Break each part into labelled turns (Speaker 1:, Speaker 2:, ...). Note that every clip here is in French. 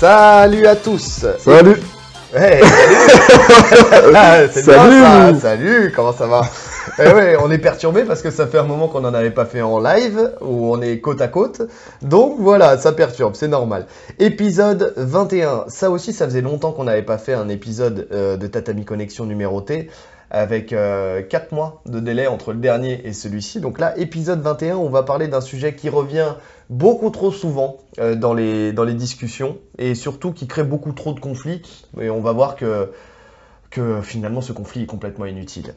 Speaker 1: Salut à tous
Speaker 2: Salut
Speaker 1: Hey, salut bien
Speaker 2: Salut
Speaker 1: ça Salut Comment ça va? Eh ouais, on est perturbé parce que ça fait un moment qu'on n'en avait pas fait en live, où on est côte à côte. Donc voilà, ça perturbe, c'est normal. Épisode 21. Ça aussi, ça faisait longtemps qu'on n'avait pas fait un épisode euh, de Tatami Connexion numéroté, avec 4 mois de délai entre le dernier et celui-ci. Donc là, épisode 21, on va parler d'un sujet qui revient beaucoup trop souvent euh, dans, les, dans les discussions, et surtout qui crée beaucoup trop de conflits. Et on va voir que, que finalement, ce conflit est complètement inutile.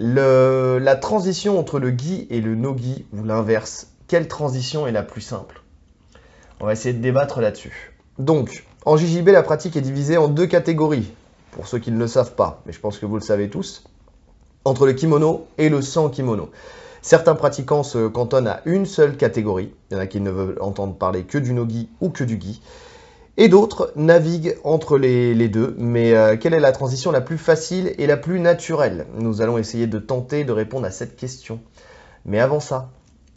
Speaker 1: Le, la transition entre le gi et le no-gi, ou l'inverse, quelle transition est la plus simple? On va essayer de débattre là-dessus. Donc, en JJB, la pratique est divisée en deux catégories, pour ceux qui ne le savent pas, mais je pense que vous le savez tous, entre le kimono et le sans kimono. Certains pratiquants se cantonnent à une seule catégorie, il y en a qui ne veulent entendre parler que du no-gi ou que du gi, et d'autres naviguent entre les, les deux. Mais euh, quelle est la transition la plus facile et la plus naturelle? Nous allons essayer de tenter de répondre à cette question. Mais avant ça,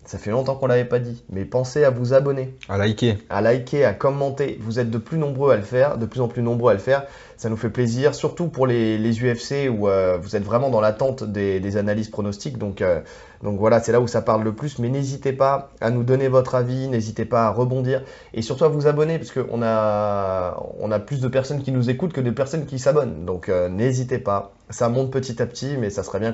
Speaker 1: ça fait longtemps qu'on l'avait pas dit, mais pensez à vous abonner,
Speaker 2: À liker.
Speaker 1: à liker, à commenter. Vous êtes de plus nombreux à le faire, de plus en plus nombreux à le faire. Ça nous fait plaisir, surtout pour les, UFC où euh, vous êtes vraiment dans l'attente des, analyses pronostiques. Donc, euh, donc voilà, c'est là où ça parle le plus. Mais n'hésitez pas à nous donner votre avis, n'hésitez pas à rebondir et surtout à vous abonner parce qu'on a, on a plus de personnes qui nous écoutent que de personnes qui s'abonnent. Donc euh, n'hésitez pas. Ça monte petit à petit, mais ça serait bien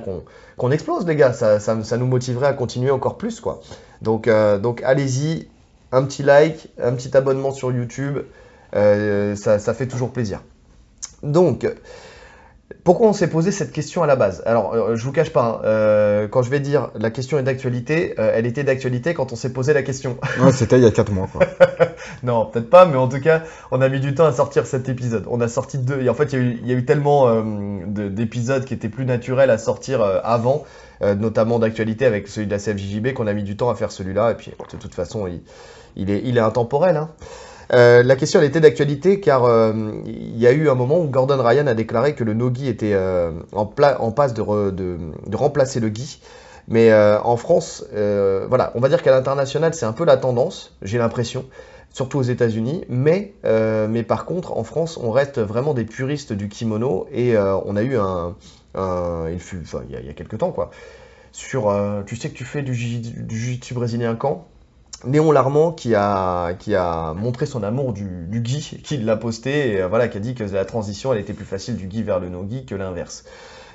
Speaker 1: qu'on explose, les gars. Ça, ça, nous motiverait à continuer encore plus, quoi. Donc, donc allez-y, un petit like, un petit abonnement sur YouTube, ça, ça fait toujours plaisir. Donc, pourquoi on s'est posé cette question à la base? Alors, euh, je vous cache pas, hein, euh, quand je vais dire la question est d'actualité, euh, elle était d'actualité quand on s'est posé la question.
Speaker 2: Ouais, c'était il y a 4 mois, quoi.
Speaker 1: non, peut-être pas, mais en tout cas, on a mis du temps à sortir cet épisode. On a sorti deux, et en fait, il y a eu, il y a eu tellement euh, de- d'épisodes qui étaient plus naturels à sortir avant, notamment d'actualité avec celui de la CFJJB, qu'on a mis du temps à faire celui-là, et puis de toute façon, il, il est, il est intemporel. Hein. Euh, la question était d'actualité car euh, il y a eu un moment où Gordon Ryan a déclaré que le no-gi était euh, en, passe de, re- de- de remplacer le gi. Mais en France, voilà, on va dire qu'à l'international c'est un peu la tendance, j'ai l'impression, surtout aux États-Unis. Mais, par contre, en France, on reste vraiment des puristes du kimono et on a eu un, il fut, il y a, quelques temps quoi, sur, tu sais que tu fais du jiu-jitsu brésilien quand? Léon Larmand qui a, qui a montré son amour du, du gi, qui l'a posté, et euh, voilà, qui a dit que la transition elle était plus facile du gi vers le no-gi que l'inverse.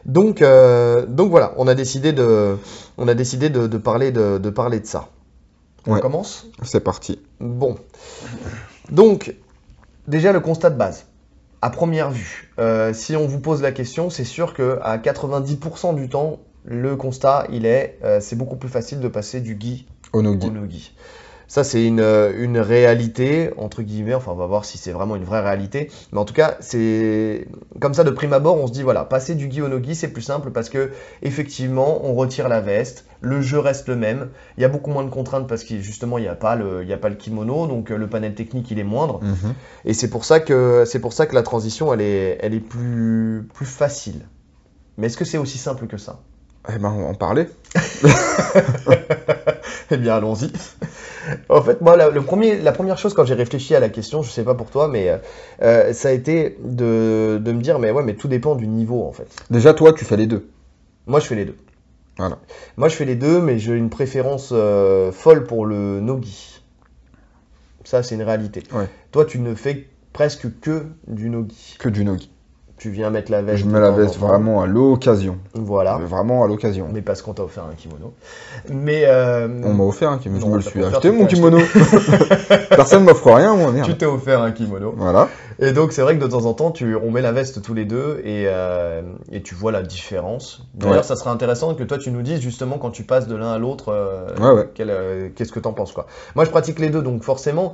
Speaker 1: Donc, euh, donc voilà, on a décidé de, on a décidé de, de parler de, de parler de ça. On
Speaker 2: Ouais.
Speaker 1: commence?
Speaker 2: C'est parti.
Speaker 1: Bon. Donc, déjà le constat de base. À première vue, euh, si on vous pose la question, c'est sûr que à 90% du temps, le constat, il est, euh, c'est beaucoup plus facile de passer du
Speaker 2: Onogi.
Speaker 1: au no-gi. Ça, c'est une, euh, une réalité, entre guillemets, enfin, on va voir si c'est vraiment une vraie réalité. Mais en tout cas, c'est comme ça, de prime abord, on se dit, voilà, passer du gi au no-gi, c'est plus simple parce que, effectivement, on retire la veste, le jeu reste le même, il y a beaucoup moins de contraintes parce que, justement, il n'y a, pas le- il y a pas le kimono, donc euh, le panel technique, il est moindre.
Speaker 2: Mhm.
Speaker 1: Et c'est pour ça que, pour ça que la transition, elle est, elle est plus, plus facile. Mais est-ce que c'est aussi simple que ça?
Speaker 2: Eh ben, on va en parler.
Speaker 1: Eh bien, allons-y. en fait, moi, la, le premier, la première chose quand j'ai réfléchi à la question, je sais pas pour toi, mais euh, euh, ça a été de, de me dire, mais ouais, mais tout dépend du niveau, en fait.
Speaker 2: Déjà, toi, tu fais les deux.
Speaker 1: Moi, je fais les deux.
Speaker 2: Voilà.
Speaker 1: Moi, je fais les deux, mais j'ai une préférence euh, folle pour le no-gi. Ça, c'est une réalité.
Speaker 2: Ouais.
Speaker 1: Toi, tu ne fais presque que du no-gi.
Speaker 2: Que du nogi.
Speaker 1: Tu viens mettre la veste.
Speaker 2: Je me la veste vraiment à l'occasion.
Speaker 1: Voilà.
Speaker 2: Vraiment à l'occasion.
Speaker 1: Mais parce qu'on t'a offert un kimono. Mais. euh,
Speaker 2: On m'a offert un kimono. Je
Speaker 1: Non,
Speaker 2: me le
Speaker 1: t'as
Speaker 2: suis acheté, mon kimono. Personne m'offre rien, moi,
Speaker 1: tu t'es offert un kimono.
Speaker 2: Voilà.
Speaker 1: Et donc c'est vrai que de temps en temps, tu, on met la veste tous les deux et, euh, et tu vois la différence. D'ailleurs,
Speaker 2: Ouais.
Speaker 1: ça serait intéressant que toi tu nous dises justement quand tu passes de l'un à l'autre, euh,
Speaker 2: Ouais, ouais.
Speaker 1: quel, euh, qu'est-ce que t'en penses quoi. Moi, je pratique les deux, donc forcément,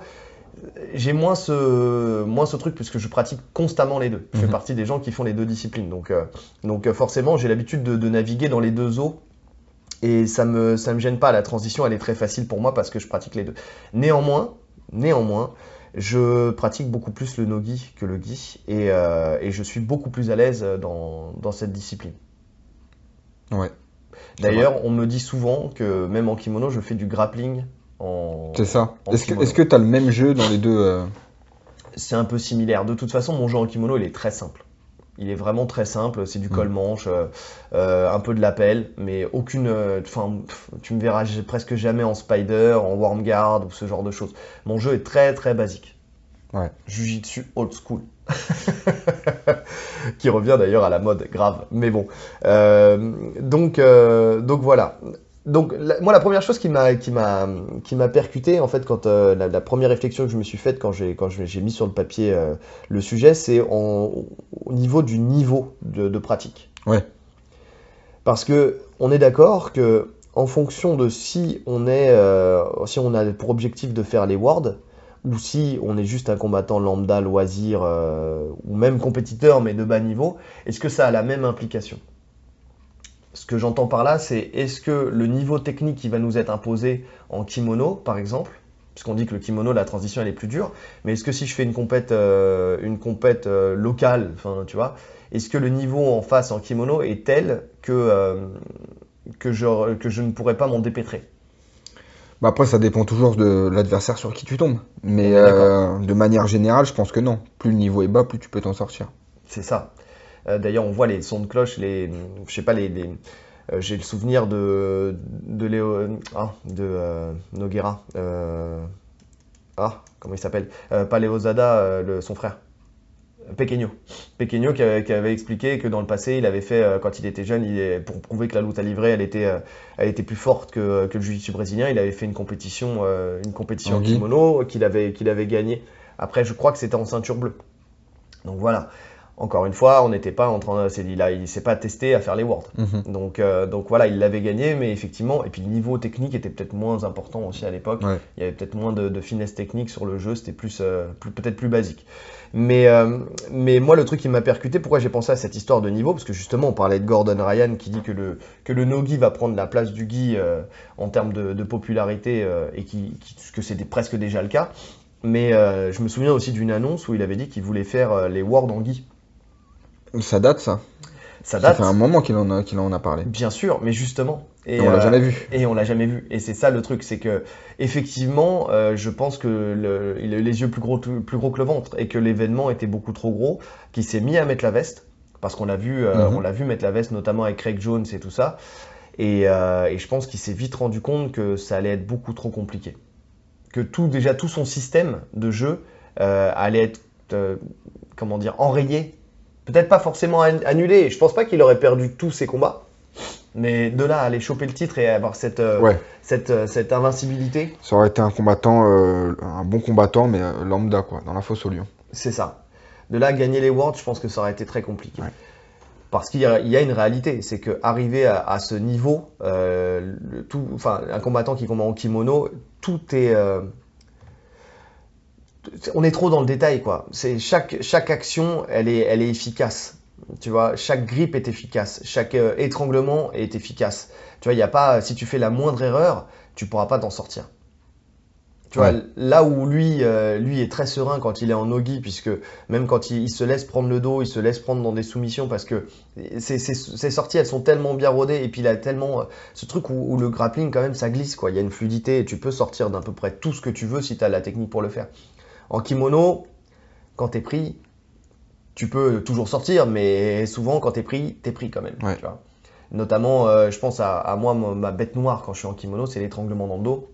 Speaker 1: j'ai moins ce, moins ce truc puisque je pratique constamment les deux. Je fais
Speaker 2: Mhm.
Speaker 1: partie des gens qui font les deux disciplines, donc, euh, donc euh, forcément, j'ai l'habitude de, de naviguer dans les deux eaux. Et ça me, ça me gêne pas, la transition elle est très facile pour moi parce que je pratique les deux. Néanmoins, néanmoins, je pratique beaucoup plus le no-gi que le gi et, euh, et je suis beaucoup plus à l'aise dans, dans cette discipline.
Speaker 2: Ouais.
Speaker 1: D'ailleurs, on me dit souvent que même en kimono, je fais du grappling.
Speaker 2: C'est ça. Est-ce que que t'as le même jeu dans les deux euh,
Speaker 1: C'est un peu similaire. De toute façon, mon jeu en kimono, il est très simple. Il est vraiment très simple. C'est du
Speaker 2: Mm.
Speaker 1: col-manche, euh, euh, un peu de l'appel, mais aucune. Enfin, tu me verras presque jamais en spider, en warm guard ou ce genre de choses. Mon jeu est très très basique.
Speaker 2: Ouais.
Speaker 1: Jujitsu old school. qui revient d'ailleurs à la mode, grave. Mais bon. Euh, donc, donc voilà. Donc la- moi la première chose qui m'a qui m'a qui m'a percuté en fait quand euh, la, la première réflexion que je me suis faite quand j'ai quand j'ai mis sur le papier euh, le sujet c'est au niveau du niveau de, de pratique.
Speaker 2: Ouais.
Speaker 1: Parce que on est d'accord que en fonction de si on est euh, si on a pour objectif de faire les wards ou si on est juste un combattant lambda loisir ou même compétiteur mais de bas niveau, est-ce que ça a la même implication? Ce que j'entends par là, c'est est-ce que le niveau technique qui va nous être imposé en kimono, par exemple, puisqu'on dit que le kimono, la transition, elle est plus dure, mais est-ce que si je fais une compète, euh, une compète euh, locale, enfin, tu vois, est-ce que le niveau en face en kimono est tel que, euh, que, je, que je ne pourrais pas m'en dépêtrer?
Speaker 2: Bah après, ça dépend toujours de l'adversaire sur qui tu tombes. Mais de manière générale, je pense que non. Plus le niveau est bas, plus tu peux t'en sortir.
Speaker 1: C'est ça. Euh, D'ailleurs, on voit les sons de cloche, les, je sais pas, les, les- euh, j'ai le souvenir de de Léo, ah, de euh, Noguera, euh, ah, comment il s'appelle, Euh, pas Léo Zada, euh, le- son frère, Pequeño. Pequeño qui, avait- qui avait expliqué que dans le passé, il avait fait, euh, quand il était jeune, il pour prouver que la lutte à livrer, elle était, euh, elle était plus forte que, que le jiu-jitsu brésilien, il avait fait une compétition, euh, une compétition
Speaker 2: En
Speaker 1: kimono qu'il avait, qu'il avait gagné. Après, je crois que c'était en ceinture bleue. Donc voilà. Encore une fois, on n'était pas en train, il a, il s'est pas testé à faire les worlds.
Speaker 2: Mhm.
Speaker 1: Donc, euh, donc voilà, il l'avait gagné, mais effectivement, et puis le niveau technique était peut-être moins important aussi à l'époque.
Speaker 2: Ouais.
Speaker 1: Il y avait peut-être moins de, de finesse technique sur le jeu, c'était plus, euh, plus- peut-être plus basique. Mais, euh, mais moi, le truc qui m'a percuté, pourquoi j'ai pensé à cette histoire de niveau, parce que justement, on parlait de Gordon Ryan qui dit que le, que le no-gi va prendre la place du gi en termes de, de popularité et qui, qui- que c'est des- presque déjà le cas. Mais je me souviens aussi d'une annonce où il avait dit qu'il voulait faire les wards en gi.
Speaker 2: Ça date, ça.
Speaker 1: Ça
Speaker 2: Ça
Speaker 1: date,
Speaker 2: fait un moment qu'il en a, qu'il en a parlé.
Speaker 1: bien sûr, mais justement.
Speaker 2: Et on l'a
Speaker 1: euh,
Speaker 2: jamais vu.
Speaker 1: Et on l'a jamais vu. Et c'est ça le truc, c'est que effectivement, euh, je pense que le, il a eu les yeux plus gros, plus gros que le ventre et que l'événement était beaucoup trop gros, qu'il s'est mis à mettre la veste parce qu'on l'a vu, euh,
Speaker 2: Mhm.
Speaker 1: on l'a vu mettre la veste notamment avec Craig Jones et tout ça. Et, euh, et je pense qu'il s'est vite rendu compte que ça allait être beaucoup trop compliqué, que tout déjà tout son système de jeu allait être comment dire enrayé, peut-être pas forcément an- annulé. Je pense pas qu'il aurait perdu tous ses combats. Mais de là à aller choper le titre et avoir cette, euh,
Speaker 2: Ouais.
Speaker 1: cette, euh, cette invincibilité,
Speaker 2: Ça aurait été un combattant, euh, un bon combattant, mais lambda, quoi, dans la fosse au lion.
Speaker 1: c'est ça. De là à gagner les Worlds, je pense que ça aurait été très compliqué.
Speaker 2: Ouais.
Speaker 1: Parce qu'il y, a- il y a une réalité, c'est que arriver à, à ce niveau, le tout, enfin, un combattant qui combat en kimono, tout est, on est trop dans le détail, quoi. C'est chaque chaque action, elle est, elle est efficace. Tu vois, chaque grippe est efficace, chaque euh, étranglement est efficace. Tu vois, il y a pas, si tu fais la moindre erreur, tu pourras pas t'en sortir. Tu vois, là où lui, euh, lui est très serein quand il est en nogi, puisque même quand il, il se laisse prendre le dos, il se laisse prendre dans des soumissions, parce que ses, ses- ses sorties, elles sont tellement bien rodées, et puis il a tellement euh, ce truc où, où le grappling, quand même, ça glisse, quoi. Il y a une fluidité, et tu peux sortir d'à peu près tout ce que tu veux si tu as la technique pour le faire. En kimono, quand t'es pris, tu peux toujours sortir, mais souvent, quand t'es pris, t'es pris quand même.
Speaker 2: Ouais.
Speaker 1: Tu vois. Notamment, euh, je pense à, à moi, ma, ma bête noire quand je suis en kimono, c'est l'étranglement dans le dos.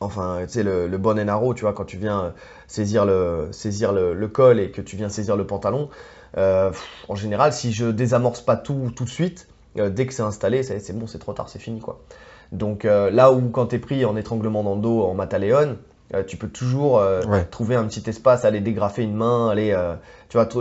Speaker 1: Enfin, tu sais, le, le bon enaro, tu vois, quand tu viens saisir le, saisir le, le col et que tu viens saisir le pantalon, euh, pff, en général, si je désamorce pas tout tout de suite, euh, dès que c'est installé, c'est c'est bon, c'est trop tard, c'est fini, quoi. Donc euh, là où quand t'es pris en étranglement dans le dos, en mataléon, euh, tu peux toujours euh,
Speaker 2: Ouais.
Speaker 1: trouver un petit espace, aller dégrafer une main, aller, euh, tu vois, tu,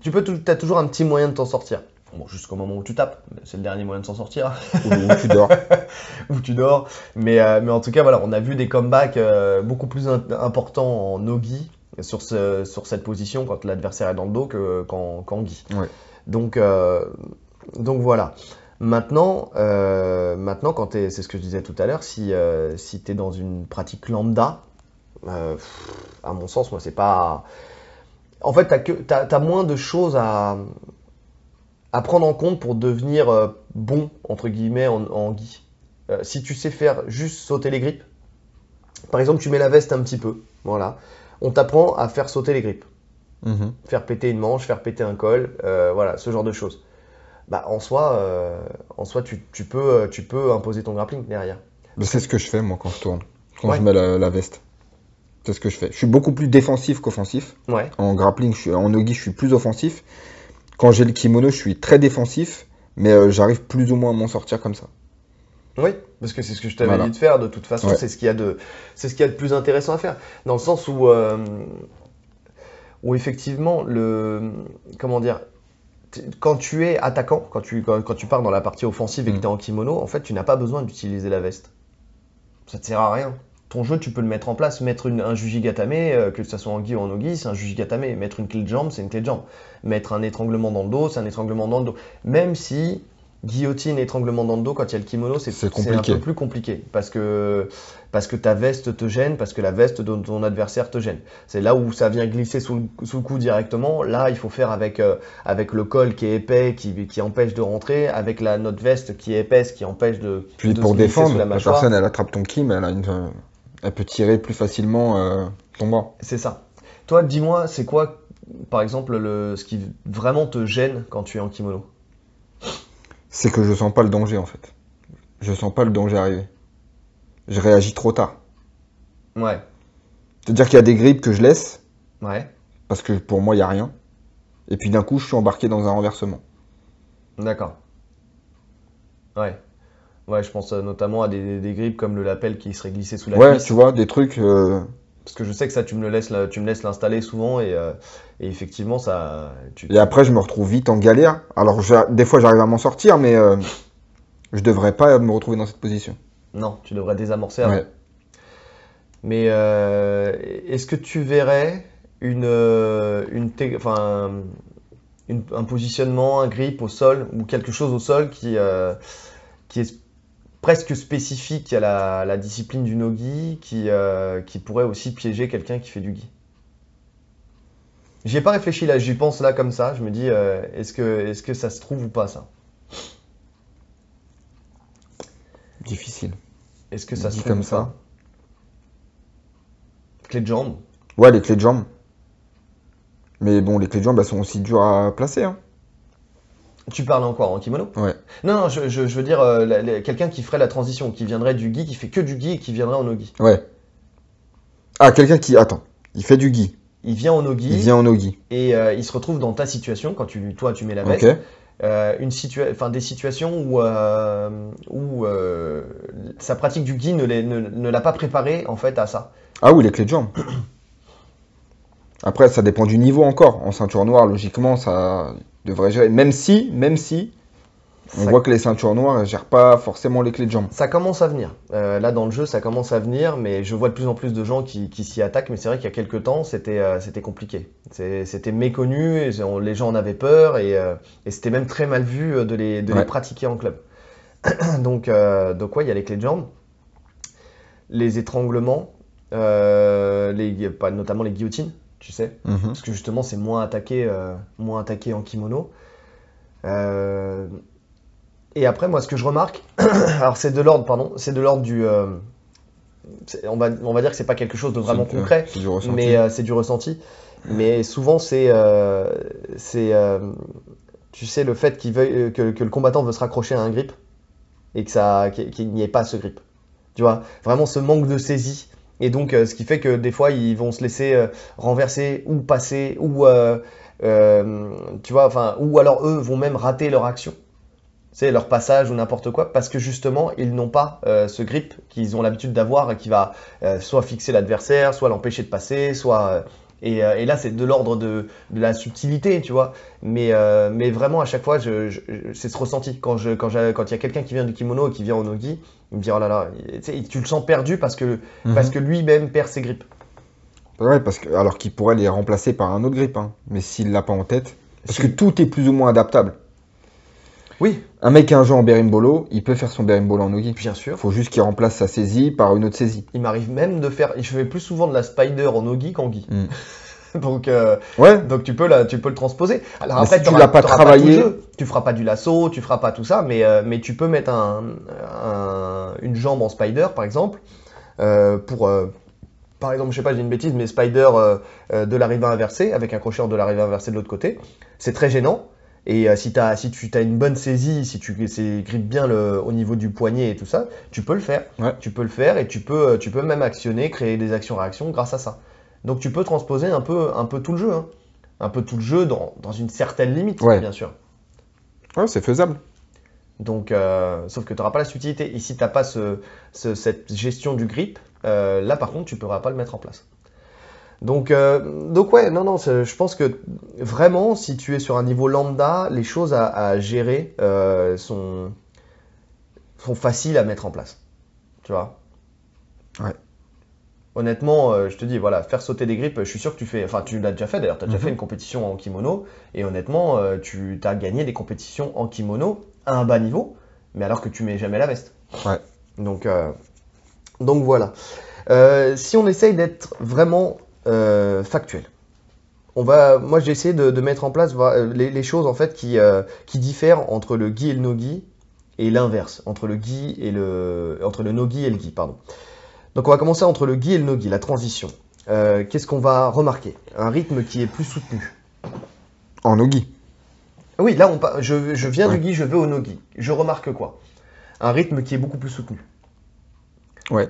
Speaker 1: tu- peux, as toujours un petit moyen de t'en sortir. Bon, jusqu'au moment où tu tapes, c'est le dernier moyen de s'en sortir
Speaker 2: Ou, ou tu dors.
Speaker 1: où tu dors. Mais, mais en tout cas, voilà, on a vu des comebacks beaucoup plus importants en no-gi sur, ce, sur cette position quand l'adversaire est dans le dos que- qu'en qu'en gi.
Speaker 2: Ouais.
Speaker 1: Donc, donc voilà. Maintenant, euh, maintenant quand c'est ce que je disais tout à l'heure, si, euh, si tu es dans une pratique lambda, euh, à mon sens, moi, c'est pas. En fait, tu as, moins de choses à, à prendre en compte pour devenir euh, bon, entre guillemets, en, en si tu sais faire juste sauter les grippes, par exemple, tu mets la veste un petit peu, voilà. on t'apprend à faire sauter les grippes.
Speaker 2: Mhm.
Speaker 1: Faire péter une manche, faire péter un col, voilà, ce genre de choses. Bah, en soi, euh, en soi tu, tu peux, euh, tu peux imposer ton grappling derrière.
Speaker 2: C'est ce que je fais, moi, quand je tourne. Quand
Speaker 1: Ouais.
Speaker 2: je mets la, la veste. C'est ce que je fais. Je suis beaucoup plus défensif qu'offensif.
Speaker 1: Ouais,
Speaker 2: En grappling, je suis, en nogi, je suis plus offensif. Quand j'ai le kimono, je suis très défensif. Mais euh, j'arrive plus ou moins à m'en sortir comme ça.
Speaker 1: oui, parce que c'est ce que je t'avais
Speaker 2: Voilà.
Speaker 1: dit de faire. De toute façon,
Speaker 2: Ouais.
Speaker 1: c'est ce qu'il y a de, c'est ce qu'il y a de plus intéressant à faire, dans le sens où, euh, où effectivement le, comment dire, quand tu es attaquant, quand tu, quand, quand tu pars dans la partie offensive et que
Speaker 2: Mm.
Speaker 1: tu es en kimono, en fait, tu n'as pas besoin d'utiliser la veste. Ça te sert à rien. Ton jeu, tu peux le mettre en place. Mettre une- un jujigatame, euh, que ce soit en gi ou en ogi, c'est un jujigatame. Mettre une clé de jambe, c'est une clé de jambe. Mettre un étranglement dans le dos, c'est un étranglement dans le dos. Même si guillotine, étranglement dans le dos, quand il y a le kimono, c'est un peu plus compliqué. Parce que, parce que ta veste te gêne, parce que la veste de ton adversaire te gêne. C'est là où ça vient glisser sous le, sous le cou directement. Là, il faut faire avec, euh, avec le col qui est épais, qui, qui empêche de rentrer, avec la notre veste qui est épaisse, qui empêche de.
Speaker 2: Puis
Speaker 1: de
Speaker 2: pour
Speaker 1: se
Speaker 2: défendre,
Speaker 1: sous
Speaker 2: la,
Speaker 1: la
Speaker 2: personne, elle attrape ton ki, mais elle, a une, euh, elle peut tirer plus facilement euh, ton bras.
Speaker 1: C'est ça. Toi, dis-moi, c'est quoi, par exemple, le, ce qui vraiment te gêne quand tu es en kimono?
Speaker 2: C'est que je sens pas le danger, en fait. Je sens pas le danger arriver. Je réagis trop tard.
Speaker 1: Ouais,
Speaker 2: C'est-à-dire qu'il y a des grippes que je laisse,
Speaker 1: ouais,
Speaker 2: parce que pour moi, il n'y a rien. Et puis d'un coup, je suis embarqué dans un renversement.
Speaker 1: d'accord. Ouais. Ouais, je pense euh, notamment à des, des grippes comme le lapel qui serait glissé sous la
Speaker 2: Ouais,
Speaker 1: cuisse.
Speaker 2: tu vois, des trucs. euh,
Speaker 1: Parce que je sais que ça, tu me le laisses, là, tu me laisses l'installer souvent et, euh, et effectivement, ça. Tu...
Speaker 2: Et après, je me retrouve vite en galère. Alors, des fois, j'arrive à m'en sortir, mais euh, je devrais pas me retrouver dans cette position.
Speaker 1: Non, tu devrais désamorcer avant.
Speaker 2: Ouais.
Speaker 1: Mais euh, est-ce que tu verrais une, euh, une, enfin, un positionnement, un grip au sol ou quelque chose au sol qui, qui est presque spécifique à la, la discipline du nogi, qui, euh, qui pourrait aussi piéger quelqu'un qui fait du gi J'y ai pas réfléchi là, j'y pense là comme ça. Je me dis, euh, est-ce que, est-ce que ça se trouve ou pas ça?
Speaker 2: Difficile.
Speaker 1: Est-ce que ça se trouve
Speaker 2: comme ça.
Speaker 1: Clé de jambe
Speaker 2: Ouais, les clés de jambe. Mais bon, les clés de jambe, elles sont aussi dures à placer. Hein.
Speaker 1: Tu parles encore en kimono
Speaker 2: Ouais.
Speaker 1: Non, non, je, je- je veux dire euh, quelqu'un qui ferait la transition, qui viendrait du gi, qui fait que du gi et qui viendrait en nogi.
Speaker 2: Ouais. Ah, quelqu'un qui. Attends. Il fait du gi.
Speaker 1: Il vient en nogi
Speaker 2: Il vient en nogi.
Speaker 1: et euh, il se retrouve dans ta situation quand tu, toi tu mets la veste.
Speaker 2: Ok.
Speaker 1: Euh, une situa- des situations où, euh, où sa pratique du gi ne, l'est- ne, ne l'a pas préparé en fait à ça.
Speaker 2: Ah oui, les clés de jambe. Après, ça dépend du niveau encore. En ceinture noire, logiquement, ça devrait gérer. Même si, même si, on
Speaker 1: Ça-
Speaker 2: voit que les ceintures noires, elles gèrent pas forcément les clés de jambe.
Speaker 1: Ça commence à venir. Euh, là, dans le jeu, ça commence à venir, mais je vois de plus en plus de gens qui, qui s'y attaquent. Mais c'est vrai qu'il y a quelques temps, c'était euh, compliqué. C'était méconnu, et on- les gens en avaient peur, et, euh, et c'était même très mal vu de les, de les
Speaker 2: Ouais.
Speaker 1: pratiquer en club. donc, donc, ouais, il y a les clés de jambes, les étranglements, les, notamment les guillotines, tu sais.
Speaker 2: Mhm.
Speaker 1: Parce que justement, c'est moins attaqué, euh, moins attaqué en kimono. Euh, et après, moi, ce que je remarque, alors c'est de l'ordre, pardon, c'est de l'ordre du. euh, on, va, on va dire que c'est pas quelque chose de vraiment concret, mais c'est du ressenti. Mais souvent, c'est. c'est tu sais, le fait qu'il veuille, que, que le combattant veut se raccrocher à un grip et que ça, qu'il qu'il n'y ait pas ce grip. Tu vois, vraiment ce manque de saisie. Et donc, euh, ce qui fait que des fois, ils vont se laisser euh, renverser ou passer, ou, euh, tu vois, enfin, ou alors eux vont même rater leur action. C'est leur passage ou n'importe quoi, parce que justement, ils n'ont pas ce grip qu'ils ont l'habitude d'avoir et qui va soit fixer l'adversaire, soit l'empêcher de passer, soit. Et, euh, et là, c'est de l'ordre de, de la subtilité, tu vois. Mais, euh, mais vraiment, à chaque fois, je, je- je- c'est ce ressenti. Quand il quand quand y a quelqu'un qui vient du kimono et qui vient en nogi, il me dit, oh là là, tu le sens perdu parce que,
Speaker 2: Mhm.
Speaker 1: parce que lui-même perd ses grips.
Speaker 2: Ouais, parce que, alors qu'il pourrait les remplacer par un autre grip. hein. Mais s'il l'a pas en tête. Parce que tout est plus ou moins adaptable.
Speaker 1: Oui,
Speaker 2: Un mec qui a un jeu en berimbolo, il peut faire son berimbolo en nogi.
Speaker 1: bien sûr.
Speaker 2: Il faut juste qu'il remplace sa saisie par une autre saisie.
Speaker 1: Il m'arrive même de faire. Je fais plus souvent de la spider en nogi qu'en gi.
Speaker 2: Mm.
Speaker 1: donc, euh,
Speaker 2: Ouais,
Speaker 1: donc tu peux, la, tu peux le transposer. Alors
Speaker 2: Mais
Speaker 1: après,
Speaker 2: si tu l'as pas travaillé-
Speaker 1: le jeu. tu feras pas du lasso, tu feras pas tout ça, mais, euh, mais tu peux mettre un, un- une jambe en spider, par exemple, euh, pour, par exemple, je sais pas, j'ai une bêtise, mais spider de l'arrivée inversée, avec un crochet de l'arrivée inversée de l'autre côté, c'est très gênant. Et euh, si, as, si tu as une bonne saisie, si tu grippes bien le, au niveau du poignet et tout ça, tu peux le faire.
Speaker 2: Ouais.
Speaker 1: Tu peux le faire et tu peux, tu peux même actionner, créer des actions-réactions grâce à ça. Donc tu peux transposer un peu, un peu tout le jeu. hein. Un peu tout le jeu dans, dans une certaine limite,
Speaker 2: Ouais.
Speaker 1: bien sûr.
Speaker 2: Ouais, c'est faisable.
Speaker 1: Donc, euh, sauf que tu n'auras pas la subtilité. Ici, tu n'as pas ce, ce- cette gestion du grip. euh, là, par contre, tu ne pourras pas le mettre en place. Donc, euh, donc ouais, non, non, je pense que vraiment, si tu es sur un niveau lambda, les choses à, à gérer euh, sont, sont faciles à mettre en place. Tu vois?
Speaker 2: Ouais.
Speaker 1: Honnêtement, euh, je te dis, voilà, faire sauter des grippes, je suis sûr que tu fais, enfin, tu l'as déjà fait d'ailleurs, tu as déjà
Speaker 2: Mhm.
Speaker 1: fait une compétition en kimono, et honnêtement, tu as gagné des compétitions en kimono à un bas niveau, mais alors que tu mets jamais la veste.
Speaker 2: Ouais.
Speaker 1: Donc, donc voilà. Si on essaye d'être vraiment euh, factuel, on va, moi j'ai essayé de, de mettre en place voilà, les, les choses en fait qui, euh, qui diffèrent entre le gi et le no-gi et l'inverse, entre le gi et le, entre le no-gi et le gi, pardon. Donc on va commencer entre le gi et le no-gi, la transition. Euh, Qu'est-ce qu'on va remarquer? Un rythme qui est plus soutenu.
Speaker 2: En nogi.
Speaker 1: Ah Oui, là, on, je, je viens
Speaker 2: Ouais.
Speaker 1: du gi, je vais au no-gi. Je remarque quoi? Un rythme qui est beaucoup plus soutenu.
Speaker 2: Ouais.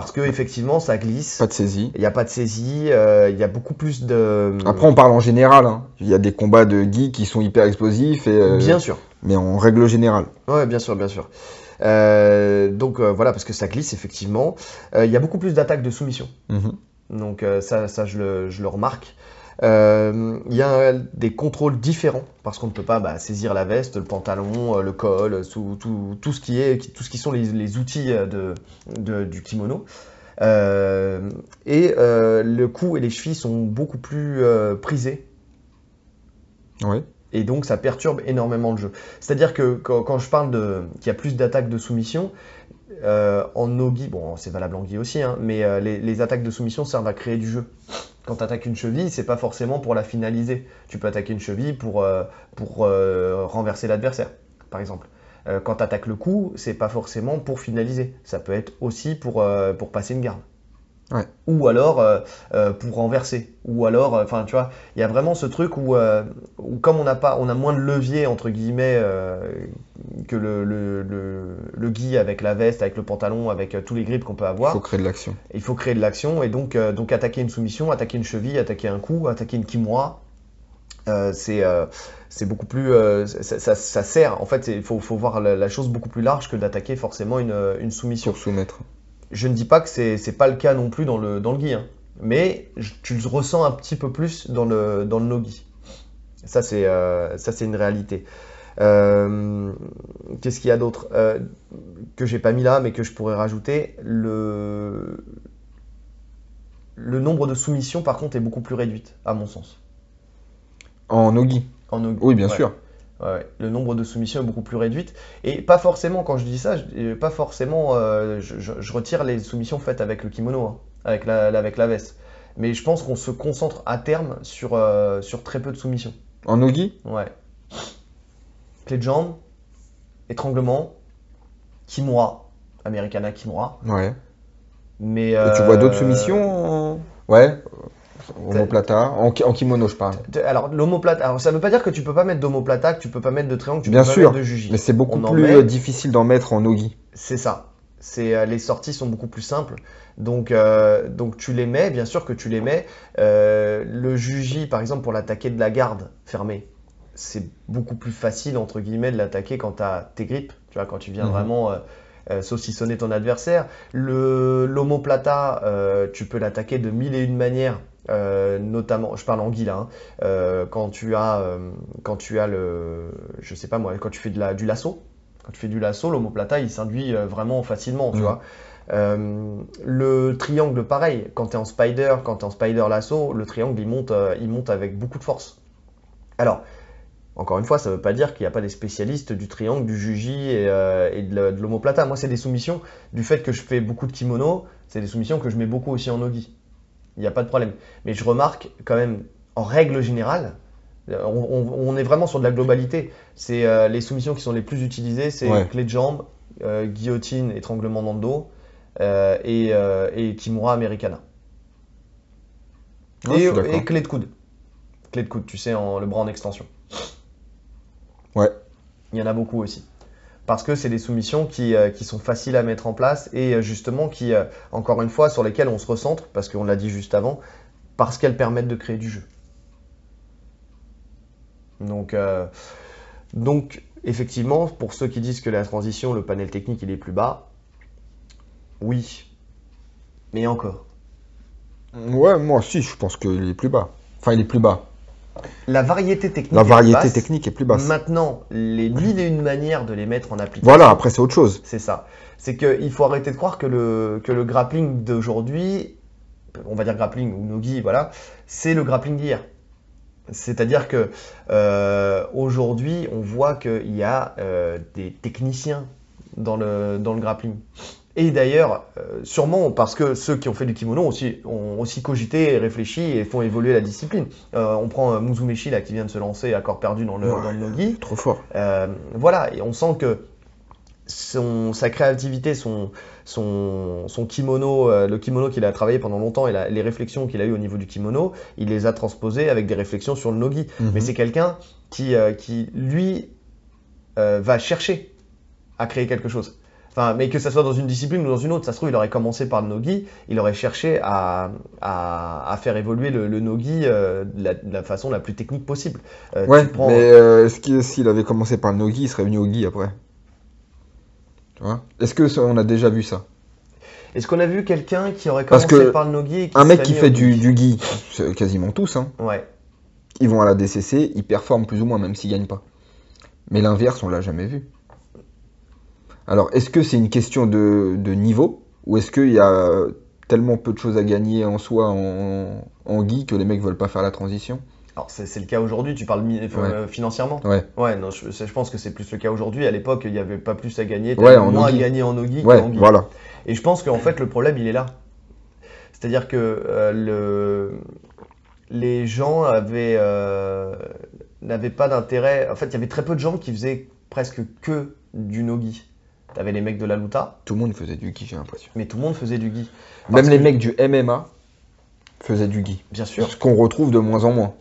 Speaker 1: Parce que effectivement, ça glisse.
Speaker 2: Pas de saisie.
Speaker 1: Il n'y a pas de saisie. euh, il y a beaucoup plus de.
Speaker 2: Après, on parle en général. hein. Il y a des combats de gi qui sont hyper explosifs, et, euh,
Speaker 1: Bien sûr.
Speaker 2: mais en règle générale.
Speaker 1: Ouais, bien sûr, bien sûr. Euh, donc voilà, parce que ça glisse effectivement. Il y a beaucoup plus d'attaques de soumission.
Speaker 2: Mhm.
Speaker 1: Donc ça, ça je, le, je le remarque. Euh, Il y a des contrôles différents parce qu'on ne peut pas bah, saisir la veste, le pantalon, euh, le col, euh, tout, tout, tout ce qui est, tout ce qui sont les, les outils euh, de, de- du kimono. Euh, et euh, le cou et les chevilles sont beaucoup plus euh, prisés
Speaker 2: Ouais.
Speaker 1: et donc ça perturbe énormément le jeu. C'est-à-dire que quand, quand je parle de qu'il y a plus d'attaques de soumission, euh, en nogi, bon c'est valable en gi aussi, hein, mais euh, les, les attaques de soumission servent à créer du jeu. Quand tu attaques une cheville, c'est pas forcément pour la finaliser. Tu peux attaquer une cheville pour, euh, euh, renverser l'adversaire, par exemple. Euh, quand tu attaques le cou, c'est pas forcément pour finaliser. Ça peut être aussi pour passer une garde.
Speaker 2: Ouais.
Speaker 1: Ou alors euh, euh, pour renverser. Ou alors, euh, enfin tu vois, il y a vraiment ce truc où, où comme on n'a pas, on a moins de levier entre guillemets que le, le, le, le gi avec la veste, avec le pantalon, avec tous les grips qu'on peut
Speaker 2: Il
Speaker 1: avoir.
Speaker 2: faut créer de l'action.
Speaker 1: Il faut créer de l'action et donc, donc attaquer une soumission, attaquer une cheville, attaquer un coup, attaquer une kimura. c'est c'est beaucoup plus euh, ça, ça- ça sert en fait il faut, faut voir la, la chose beaucoup plus large que d'attaquer forcément une, une soumission
Speaker 2: Sur soumettre.
Speaker 1: Je ne dis pas que c'est pas le cas non plus dans le dans le gi hein. mais je- tu le ressens un petit peu plus dans le dans le ça c'est euh, ça c'est une réalité Euh, qu'est-ce qu'il y a d'autre Euh, que j'ai pas mis là mais que je pourrais rajouter? Le le nombre de soumissions par contre est beaucoup plus réduite à mon sens
Speaker 2: En nogi.
Speaker 1: en no.
Speaker 2: Oui, bien
Speaker 1: Ouais.
Speaker 2: sûr.
Speaker 1: Ouais, le nombre de soumissions est beaucoup plus réduite. Et pas forcément, quand je dis ça, je, euh, pas forcément, euh, je, je- je retire les soumissions faites avec le kimono, hein, avec, la, avec la veste. Mais je pense qu'on se concentre à terme sur, euh, sur très peu de soumissions.
Speaker 2: En nogi
Speaker 1: Ouais. Clé de jambe, étranglement, kimura, Americana kimura.
Speaker 2: Ouais.
Speaker 1: Mais,
Speaker 2: Et tu vois d'autres
Speaker 1: euh,
Speaker 2: soumissions Ouais. Omoplata. En, ki- en kimono, je parle.
Speaker 1: Alors, l'omoplata, alors ça veut pas dire que tu peux pas mettre d'omoplata, que tu peux pas mettre de triangle, que tu
Speaker 2: Bien
Speaker 1: peux pas
Speaker 2: sûr,
Speaker 1: mettre de juji.
Speaker 2: Mais c'est beaucoup
Speaker 1: On
Speaker 2: plus
Speaker 1: met.
Speaker 2: euh, difficile d'en mettre en nogi.
Speaker 1: C'est ça. C'est euh, les sorties sont beaucoup plus simples. Donc, euh, donc tu les mets, bien sûr que tu les mets. Euh, le juji, par exemple, pour l'attaquer de la garde fermée, c'est beaucoup plus facile entre guillemets de l'attaquer quand tu as tes grippes. Tu vois, quand tu viens
Speaker 2: Mhm.
Speaker 1: vraiment euh, saucissonner ton adversaire. Euh, tu peux l'attaquer de mille et une manières. Euh, notamment, je parle en gui là, hein, euh, quand tu as, euh, quand tu as le, je sais pas moi, quand tu fais de la, du lasso, quand tu fais du lasso, l'omoplata il s'induit vraiment facilement, tu
Speaker 2: Mhm.
Speaker 1: vois. Euh, le triangle, pareil, quand tu es en spider, quand tu es en spider lasso, le triangle il monte, euh, il monte avec beaucoup de force. Alors, encore une fois, ça ne veut pas dire qu'il n'y a pas des spécialistes du triangle, du juji et, euh, et de, l'omoplata. Moi, c'est des soumissions, du fait que je fais beaucoup de kimono, c'est des soumissions que je mets beaucoup aussi en nogi. Il n'y a pas de problème. Mais je remarque quand même, en règle générale, euh, on, on- on est vraiment sur de la globalité. C'est euh, les soumissions qui sont les plus utilisées, c'est
Speaker 2: Ouais.
Speaker 1: clé de jambe, euh, guillotine, étranglement dans le dos euh, et, et kimura americana.
Speaker 2: Ouais, je
Speaker 1: et, clé de coude. Clé de coude, tu sais, en, le bras en extension.
Speaker 2: Ouais.
Speaker 1: Il y en a beaucoup aussi. Parce que c'est des soumissions qui, euh, qui sont faciles à mettre en place et euh, justement qui, euh, encore une fois, sur lesquelles on se recentre, parce qu'on l'a dit juste avant, parce qu'elles permettent de créer du jeu. Donc, donc, effectivement, pour ceux qui disent que la transition, le panel technique, il est plus bas, oui. Mais encore.
Speaker 2: Ouais, moi aussi, je pense qu'il est plus bas. Enfin, il est plus bas.
Speaker 1: La variété technique.
Speaker 2: La
Speaker 1: est plus
Speaker 2: variété
Speaker 1: basse.
Speaker 2: technique est plus basse.
Speaker 1: Maintenant, les mille et une manières de les mettre en application.
Speaker 2: Voilà, après, c'est autre chose.
Speaker 1: C'est ça. C'est qu'il faut arrêter de croire que le, que le grappling d'aujourd'hui, on va dire grappling ou nogi, voilà, c'est le grappling d'hier. C'est-à-dire que euh, aujourd'hui, on voit qu'il y a euh, des techniciens dans le, dans le grappling. Et d'ailleurs, euh, sûrement parce que ceux qui ont fait du kimono ont aussi, ont aussi cogité et réfléchi et font évoluer la discipline. Euh, on prend euh, Muzumeshi là, qui vient de se lancer à corps perdu dans le,
Speaker 2: Ouais.
Speaker 1: dans le nogi.
Speaker 2: Trop fort.
Speaker 1: Euh, voilà, et on sent que son, sa créativité, son, son, son kimono, euh, le kimono qu'il a travaillé pendant longtemps et la- les réflexions qu'il a eues au niveau du kimono, il les a transposées avec des réflexions sur le nogi.
Speaker 2: Mhm.
Speaker 1: Mais c'est quelqu'un qui, euh, qui, lui, euh, va chercher à créer quelque chose. Enfin, mais que ça soit dans une discipline ou dans une autre, ça se trouve, il aurait commencé par le nogi, il aurait cherché à, à, à faire évoluer le, le nogi euh, de, la, de la façon la plus technique possible. Euh,
Speaker 2: Ouais,
Speaker 1: prends-
Speaker 2: mais euh, est-ce s'il avait commencé par le nogi, il serait venu au gi après? Tu vois? Est-ce que ça, on a déjà vu ça?
Speaker 1: Est-ce qu'on a vu quelqu'un qui aurait
Speaker 2: Parce
Speaker 1: commencé
Speaker 2: que
Speaker 1: par le nogi et qui
Speaker 2: Un mec qui fait du, du gi, c'est quasiment tous, hein,
Speaker 1: Ouais.
Speaker 2: ils vont à la DCC, ils performent plus ou moins, même s'ils gagnent pas. Mais l'inverse, on l'a jamais vu. Alors, est-ce que c'est une question de, de niveau ou est-ce qu'il y a tellement peu de choses à gagner en soi en, en gi que les mecs veulent pas faire la transition?
Speaker 1: Alors c'est le cas aujourd'hui, tu parles euh, financièrement?
Speaker 2: Ouais.
Speaker 1: Ouais, non, je, je pense que c'est plus le cas aujourd'hui. À l'époque, il n'y avait pas plus à gagner,
Speaker 2: Ouais, en
Speaker 1: moins à gagner en
Speaker 2: Ouais,
Speaker 1: qu'en
Speaker 2: voilà.
Speaker 1: Et je pense qu'en fait, le problème, il est là. C'est-à-dire que euh, le... les gens avaient, euh, n'avaient pas d'intérêt. En fait, il y avait très peu de gens qui faisaient presque que du nogi. T'avais les mecs de la Luta,
Speaker 2: Tout le monde faisait du gi, j'ai l'impression.
Speaker 1: mais tout le monde faisait du gi.
Speaker 2: Même les mecs du MMA faisaient du gi.
Speaker 1: Bien sûr,
Speaker 2: Ce qu'on retrouve de moins en moins.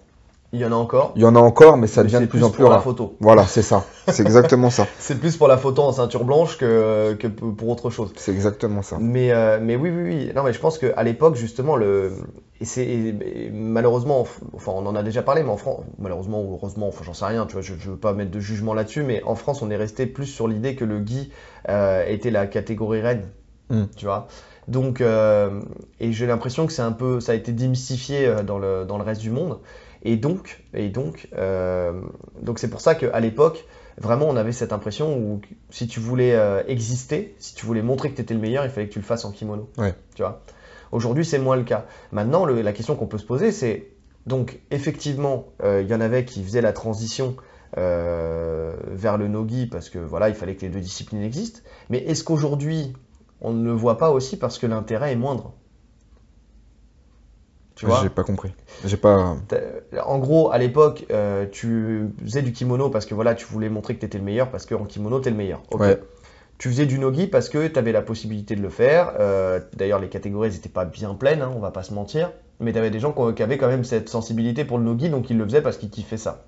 Speaker 1: Il y en a encore.
Speaker 2: Il y en a encore, mais ça
Speaker 1: mais
Speaker 2: devient de
Speaker 1: c'est
Speaker 2: plus en plus
Speaker 1: pour la
Speaker 2: rare.
Speaker 1: photo.
Speaker 2: Voilà, c'est ça. C'est exactement ça.
Speaker 1: C'est plus pour la photo en ceinture blanche que, que pour autre chose.
Speaker 2: C'est exactement ça.
Speaker 1: Mais, euh, mais oui, oui, oui. Non, mais je pense qu'à l'époque, justement, le... et et- et malheureusement, enfin, on en a déjà parlé, mais en France, malheureusement ou heureusement, enfin, j'en sais rien, tu vois, je, je veux pas mettre de jugement là-dessus, mais en France, on est resté plus sur l'idée que le gi euh, était la catégorie reine,
Speaker 2: Mm.
Speaker 1: tu vois. Donc, euh, et j'ai l'impression que c'est un peu, ça a été démystifié dans le, dans le reste du monde. Et donc, et donc, euh, donc c'est pour ça qu'à l'époque, vraiment, on avait cette impression où si tu voulais euh, exister, si tu voulais montrer que tu étais le meilleur, il fallait que tu le fasses en kimono.
Speaker 2: Ouais.
Speaker 1: Tu vois? Aujourd'hui, c'est moins le cas. Maintenant, le- la question qu'on peut se poser, c'est donc effectivement, euh, il y en avait qui faisaient la transition vers le nogi parce que voilà, il fallait que les deux disciplines existent. Mais est-ce qu'aujourd'hui, on ne le voit pas aussi parce que l'intérêt est moindre? Tu vois
Speaker 2: J'ai pas compris. J'ai pas.
Speaker 1: En gros, à l'époque, euh, tu faisais du kimono parce que voilà, tu voulais montrer que tu étais le meilleur parce qu'en kimono, tu es le meilleur. Ok.
Speaker 2: Ouais.
Speaker 1: Tu faisais du nogi parce que tu avais la possibilité de le faire. Euh, D'ailleurs, les catégories n'étaient pas bien pleines, hein, on va pas se mentir. Mais tu avais des gens qui avaient quand même cette sensibilité pour le nogi, donc ils le faisaient parce qu'ils kiffaient ça.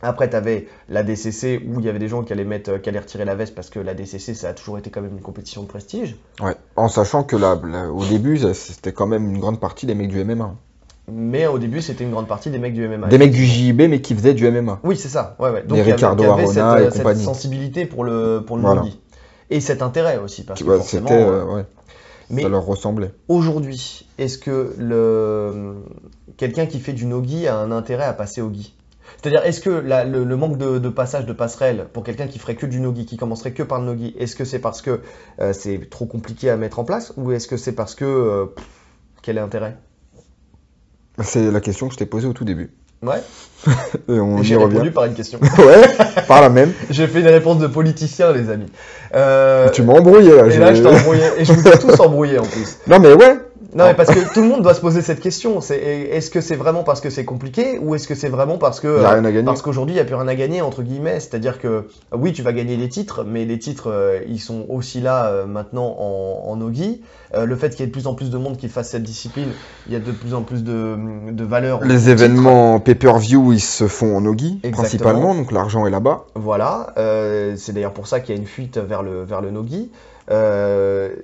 Speaker 1: Après, tu avais la DCC où il y avait des gens qui allaient, mettre, euh, qui allaient retirer la veste parce que la DCC, ça a toujours été quand même une compétition de prestige.
Speaker 2: Ouais. En sachant que là, là, au début, c'était quand même une grande partie des mecs du MMA.
Speaker 1: Mais au début, c'était une grande partie des mecs du MMA.
Speaker 2: Des mecs du JIB, mais qui faisaient du MMA.
Speaker 1: Oui, c'est ça. Ouais, ouais. Donc
Speaker 2: Les
Speaker 1: il y avait,
Speaker 2: Ricardo
Speaker 1: il y avait cette,
Speaker 2: Arona et
Speaker 1: euh, cette
Speaker 2: compagnie.
Speaker 1: sensibilité pour le, pour le
Speaker 2: Voilà.
Speaker 1: Et cet intérêt aussi, parce que forcément. euh,
Speaker 2: euh, ouais,
Speaker 1: mais
Speaker 2: Ça leur ressemblait.
Speaker 1: aujourd'hui, est-ce que le quelqu'un qui fait du nogi a un intérêt à passer au gi? C'est-à-dire, est-ce que la- le, le manque de, de passage de passerelle pour quelqu'un qui ferait que du nogi, qui commencerait que par le nogi, est-ce que c'est parce que euh, c'est trop compliqué à mettre en place ou est-ce que c'est parce que euh, pff, quel est l'intérêt?
Speaker 2: C'est la question que je t'ai posée au tout début.
Speaker 1: Ouais.
Speaker 2: Et on
Speaker 1: Et
Speaker 2: y
Speaker 1: J'ai
Speaker 2: revient.
Speaker 1: répondu par une question.
Speaker 2: ouais, par la même.
Speaker 1: J'ai fait une réponse de politicien, les amis. Euh,
Speaker 2: tu m'as embrouillé là.
Speaker 1: et
Speaker 2: j'ai-
Speaker 1: là, je t'ai embrouillé. Et je vous ai tous embrouillé en plus.
Speaker 2: Non mais ouais,
Speaker 1: Non, mais parce que tout le monde doit se poser cette question. C'est est-ce que c'est vraiment parce que c'est compliqué ou est-ce que c'est vraiment parce que
Speaker 2: Il n'y a rien à gagner.
Speaker 1: parce qu'aujourd'hui il y a plus rien à gagner entre guillemets. C'est-à-dire que oui, tu vas gagner des titres, mais les titres euh, ils sont aussi là euh, maintenant en, en nogi. Euh, le fait qu'il y ait de plus en plus de monde qui fasse cette discipline, il y a de plus en plus de, de valeur.
Speaker 2: Les événements pay-per-view, ils se font en nogi, principalement, donc l'argent est là-bas.
Speaker 1: Voilà, euh, c'est d'ailleurs pour ça qu'il y a une fuite vers le, vers le Nogi. Euh,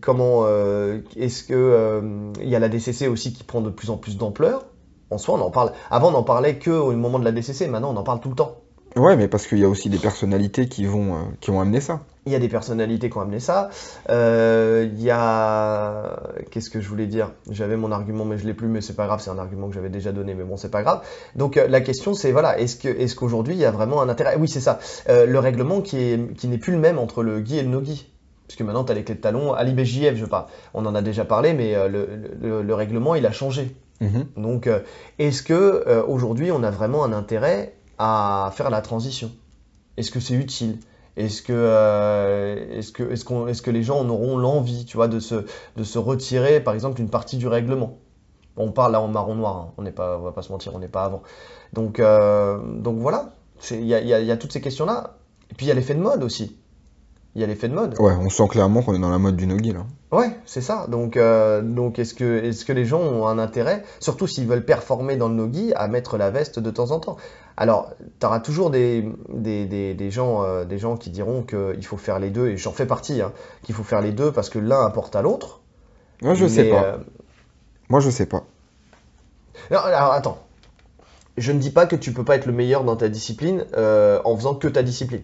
Speaker 1: comment euh, est-ce que euh, il y a la DCC aussi qui prend de plus en plus d'ampleur? En soi, on en parle. Avant, on n'en parlait que au moment de la DCC. Maintenant, on en parle tout le temps.
Speaker 2: Ouais, mais parce qu'il y a aussi des personnalités qui vont, euh, qui ont amené ça.
Speaker 1: Il y a des personnalités qui ont amené ça. Euh, il y a qu'est-ce que je voulais dire? J'avais mon argument, mais je l'ai plus. Mais c'est pas grave. C'est un argument que j'avais déjà donné, mais bon, c'est pas grave. Donc la question, c'est voilà, est-ce que est-ce qu'aujourd'hui il y a vraiment un intérêt? Oui, c'est ça. Euh, le règlement qui est qui n'est plus le même entre le gui et le no-gui. Puisque maintenant, tu as les clés de talon à l'IBJF, je parle. On en a déjà parlé, mais euh, le, le- le règlement, il a changé.
Speaker 2: Mhm.
Speaker 1: Donc, euh, est-ce que euh, aujourd'hui, on a vraiment un intérêt à faire la transition? Est-ce que c'est utile? Est-ce que, euh, est-ce que, est-ce qu'on, est-ce que les gens en auront l'envie, tu vois, de se, de se retirer, par exemple, une partie du règlement? On parle là en marron noir, hein. on n'est pas, on va pas se mentir, on n'est pas avant. Donc, euh, donc voilà, C'est- il y a, il y a- il y a toutes ces questions-là. Et puis il y a l'effet de mode aussi. Il y a l'effet de mode.
Speaker 2: Ouais, on sent clairement qu'on est dans la mode du nogi, là.
Speaker 1: Ouais, c'est ça. Donc, euh, donc est-ce que, est-ce que les gens ont un intérêt, surtout s'ils veulent performer dans le nogi, à mettre la veste de temps en temps? Alors, tu auras toujours des, des, des, des gens, euh, des gens qui diront qu'il faut faire les deux, et j'en fais partie, hein, qu'il faut faire les deux parce que l'un apporte à l'autre.
Speaker 2: Moi, je sais pas.
Speaker 1: euh,
Speaker 2: Moi, je sais pas.
Speaker 1: non, alors, attends. Je ne dis pas que tu peux pas être le meilleur dans ta discipline en faisant que ta discipline.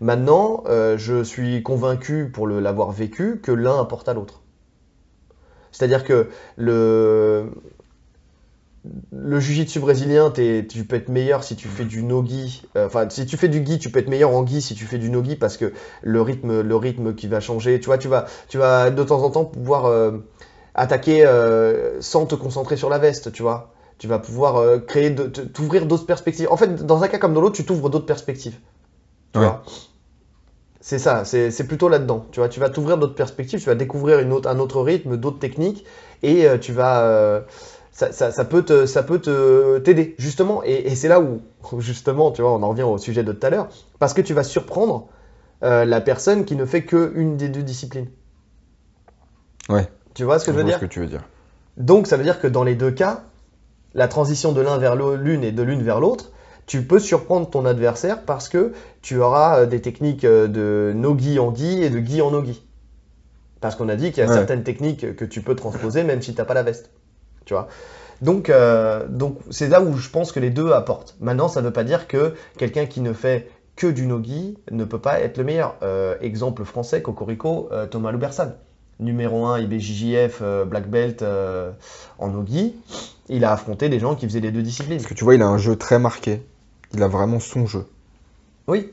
Speaker 1: Maintenant, euh, je suis convaincu, pour l'avoir vécu, que l'un apporte à l'autre. C'est-à-dire que le, le jiu-jitsu brésilien, tu peux être meilleur si tu fais du no-gi. Euh, Enfin, si tu fais du gi, tu peux être meilleur en gi si tu fais du no-gi parce que le rythme, le rythme qui va changer. Tu vois, tu vas, tu vas de temps en temps pouvoir euh, attaquer euh, sans te concentrer sur la veste, tu vois. Tu vas pouvoir créer, t'ouvrir d'autres perspectives. En fait, dans un cas comme dans l'autre, tu t'ouvres d'autres perspectives. Tu
Speaker 2: Ouais.
Speaker 1: vois? C'est ça, c'est plutôt là-dedans. Tu vois, tu vas t'ouvrir d'autres perspectives, tu vas découvrir une autre, un autre rythme, d'autres techniques, et euh, tu vas, euh, ça, ça, ça peut te, ça peut te t'aider justement. Et, et c'est là où, justement, tu vois, on en revient au sujet de tout à l'heure, parce que tu vas surprendre euh, la personne qui ne fait que une des deux disciplines.
Speaker 2: Ouais.
Speaker 1: Tu vois ce que je veux dire
Speaker 2: ce que tu veux dire.
Speaker 1: donc ça veut dire que dans les deux cas, la transition de l'un vers l'une et de l'une vers l'autre, tu peux surprendre ton adversaire parce que tu auras euh, des techniques euh, de no-gi en gi et de gi en no-gi. Parce qu'on a dit qu'il y a
Speaker 2: Ouais.
Speaker 1: certaines techniques que tu peux transposer même si tu n'as pas la veste. Tu vois? Donc, euh, donc c'est là où je pense que les deux apportent. Maintenant, ça ne veut pas dire que quelqu'un qui ne fait que du no-gi ne peut pas être le meilleur. Euh, exemple français, Cocorico, euh, Thomas Loubersan. Numéro 1 IBJJF Black Belt en no-gi. Il a affronté des gens qui faisaient les deux disciplines.
Speaker 2: Parce que tu vois, il a un jeu très marqué. Il a vraiment son jeu.
Speaker 1: Oui.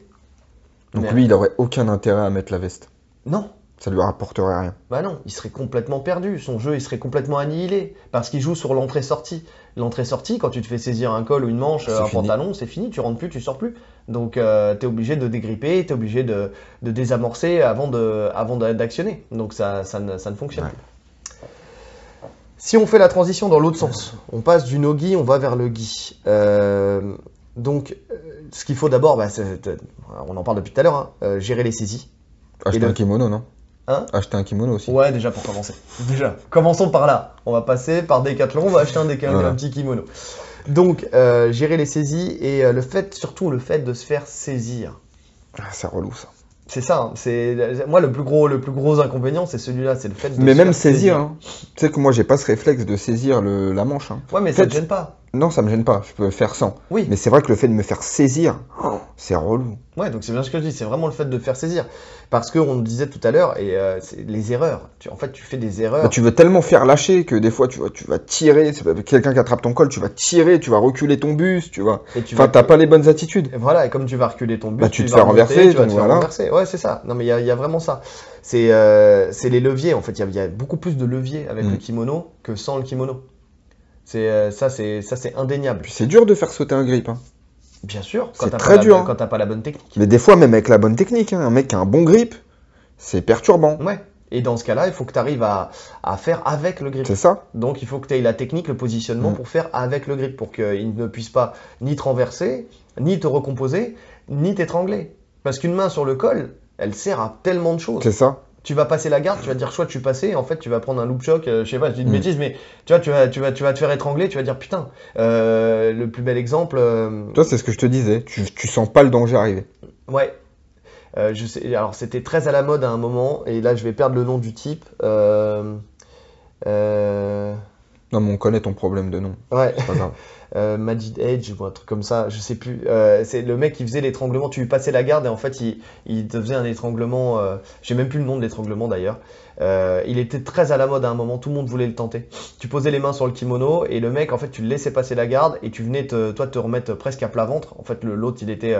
Speaker 2: Donc
Speaker 1: Mais-
Speaker 2: lui, il aurait aucun intérêt à mettre la veste.
Speaker 1: Non.
Speaker 2: Ça lui rapporterait rien.
Speaker 1: Bah non, il serait complètement perdu, son jeu il serait complètement annihilé, parce qu'il joue sur l'entrée-sortie. L'entrée-sortie, quand tu te fais saisir un col ou une manche, un
Speaker 2: fini.
Speaker 1: pantalon, c'est fini, tu rentres plus, tu sors plus. Donc euh, t'es obligé de dégripper, t'es obligé de, de désamorcer avant de avant d'a- d'actionner. Donc ça, ça, ne, ça ne fonctionne
Speaker 2: Ouais.
Speaker 1: plus. Si on fait la transition dans l'autre sens, on passe du no-gi, on va vers le gi. Euh, donc, euh, ce qu'il faut d'abord, bah, on en parle depuis tout à l'heure, hein, euh, gérer les saisies.
Speaker 2: Acheter
Speaker 1: le-
Speaker 2: un kimono, non?
Speaker 1: Hein?
Speaker 2: Acheter un kimono aussi.
Speaker 1: Ouais, déjà pour commencer. Déjà, commençons par là. On va passer par Decathlon, on va acheter un, déca-
Speaker 2: Voilà.
Speaker 1: un petit kimono. Donc, euh, gérer les saisies et euh, le fait, surtout le fait de se faire saisir.
Speaker 2: Ah, c'est relou ça.
Speaker 1: C'est ça. hein, C'est moi le plus gros, le plus gros inconvénient, c'est celui-là, c'est le fait de
Speaker 2: Mais
Speaker 1: se
Speaker 2: même
Speaker 1: faire
Speaker 2: saisir, hein. tu sais que moi j'ai pas ce réflexe de saisir le- la manche. hein.
Speaker 1: Ouais, mais ça te gêne pas.
Speaker 2: Non, ça me gêne pas, je peux faire sans.
Speaker 1: Oui.
Speaker 2: Mais c'est vrai que le fait de me faire saisir, oh, c'est relou.
Speaker 1: Ouais, donc c'est bien ce que je dis. C'est vraiment le fait de faire saisir, parce que on le disait tout à l'heure et euh, c'est les erreurs. Tu, en fait, tu fais des erreurs.
Speaker 2: Bah, tu veux tellement faire lâcher que des fois tu vas, tu vas tirer, quelqu'un qui attrape ton col, tu vas tirer, tu vas reculer ton bus, tu vois.
Speaker 1: et tu
Speaker 2: Enfin, t'as pas les bonnes attitudes.
Speaker 1: Et voilà, et comme tu vas reculer ton but,
Speaker 2: Bah, tu te
Speaker 1: vas
Speaker 2: fais renverser,
Speaker 1: tu vas te
Speaker 2: donc
Speaker 1: faire
Speaker 2: voilà.
Speaker 1: renverser. Ouais, c'est ça. Non, mais il y a, il y a vraiment ça. C'est euh, c'est les leviers, en fait. Il y a- il y, a beaucoup plus de leviers avec
Speaker 2: Mm.
Speaker 1: le kimono que sans le kimono. C'est euh, ça, c'est ça, c'est indéniable.
Speaker 2: C'est dur de faire sauter un grip. hein.
Speaker 1: Bien sûr, quand
Speaker 2: C'est
Speaker 1: t'as
Speaker 2: très
Speaker 1: pas,
Speaker 2: hein.
Speaker 1: quand t'as pas la bonne technique.
Speaker 2: Mais des fois, même avec la bonne technique, hein, un mec qui a un bon grip, c'est perturbant.
Speaker 1: Ouais. Et dans ce cas-là, il faut que tu arrives à, à faire avec le grip.
Speaker 2: C'est ça
Speaker 1: Donc il faut que tu aies la technique, le positionnement
Speaker 2: Mm.
Speaker 1: pour faire avec le grip, pour qu'il ne puisse pas ni te renverser, ni te recomposer, ni t'étrangler. Parce qu'une main sur le col, elle sert à tellement de choses.
Speaker 2: C'est ça
Speaker 1: Tu vas passer la garde, tu vas dire choix tu passé, en fait tu vas prendre un loop choc, euh, je sais pas, je dis une
Speaker 2: Mm.
Speaker 1: bêtise, mais tu vois, tu vas, tu, vas, tu vas te faire étrangler, tu vas dire putain, euh, le plus bel exemple, euh,
Speaker 2: Toi, c'est ce que je te disais. Tu, tu sens pas le danger arriver.
Speaker 1: Ouais. Je sais, alors c'était très à la mode à un moment, et là je vais perdre le nom du type.
Speaker 2: Non, mais on connaît ton problème de nom.
Speaker 1: ouais,
Speaker 2: C'est pas grave.
Speaker 1: euh, Majid Edge ou un truc comme ça, je sais plus. Euh, c'est le mec qui faisait l'étranglement, tu lui passais la garde et en fait il, il te faisait un étranglement, euh, j'ai même plus le nom de l'étranglement d'ailleurs. Euh, il était très à la mode à un moment, tout le monde voulait le tenter. Tu posais les mains sur le kimono et le mec en fait tu le laissais passer la garde et tu venais te, toi te remettre presque à plat ventre. En fait l'autre il était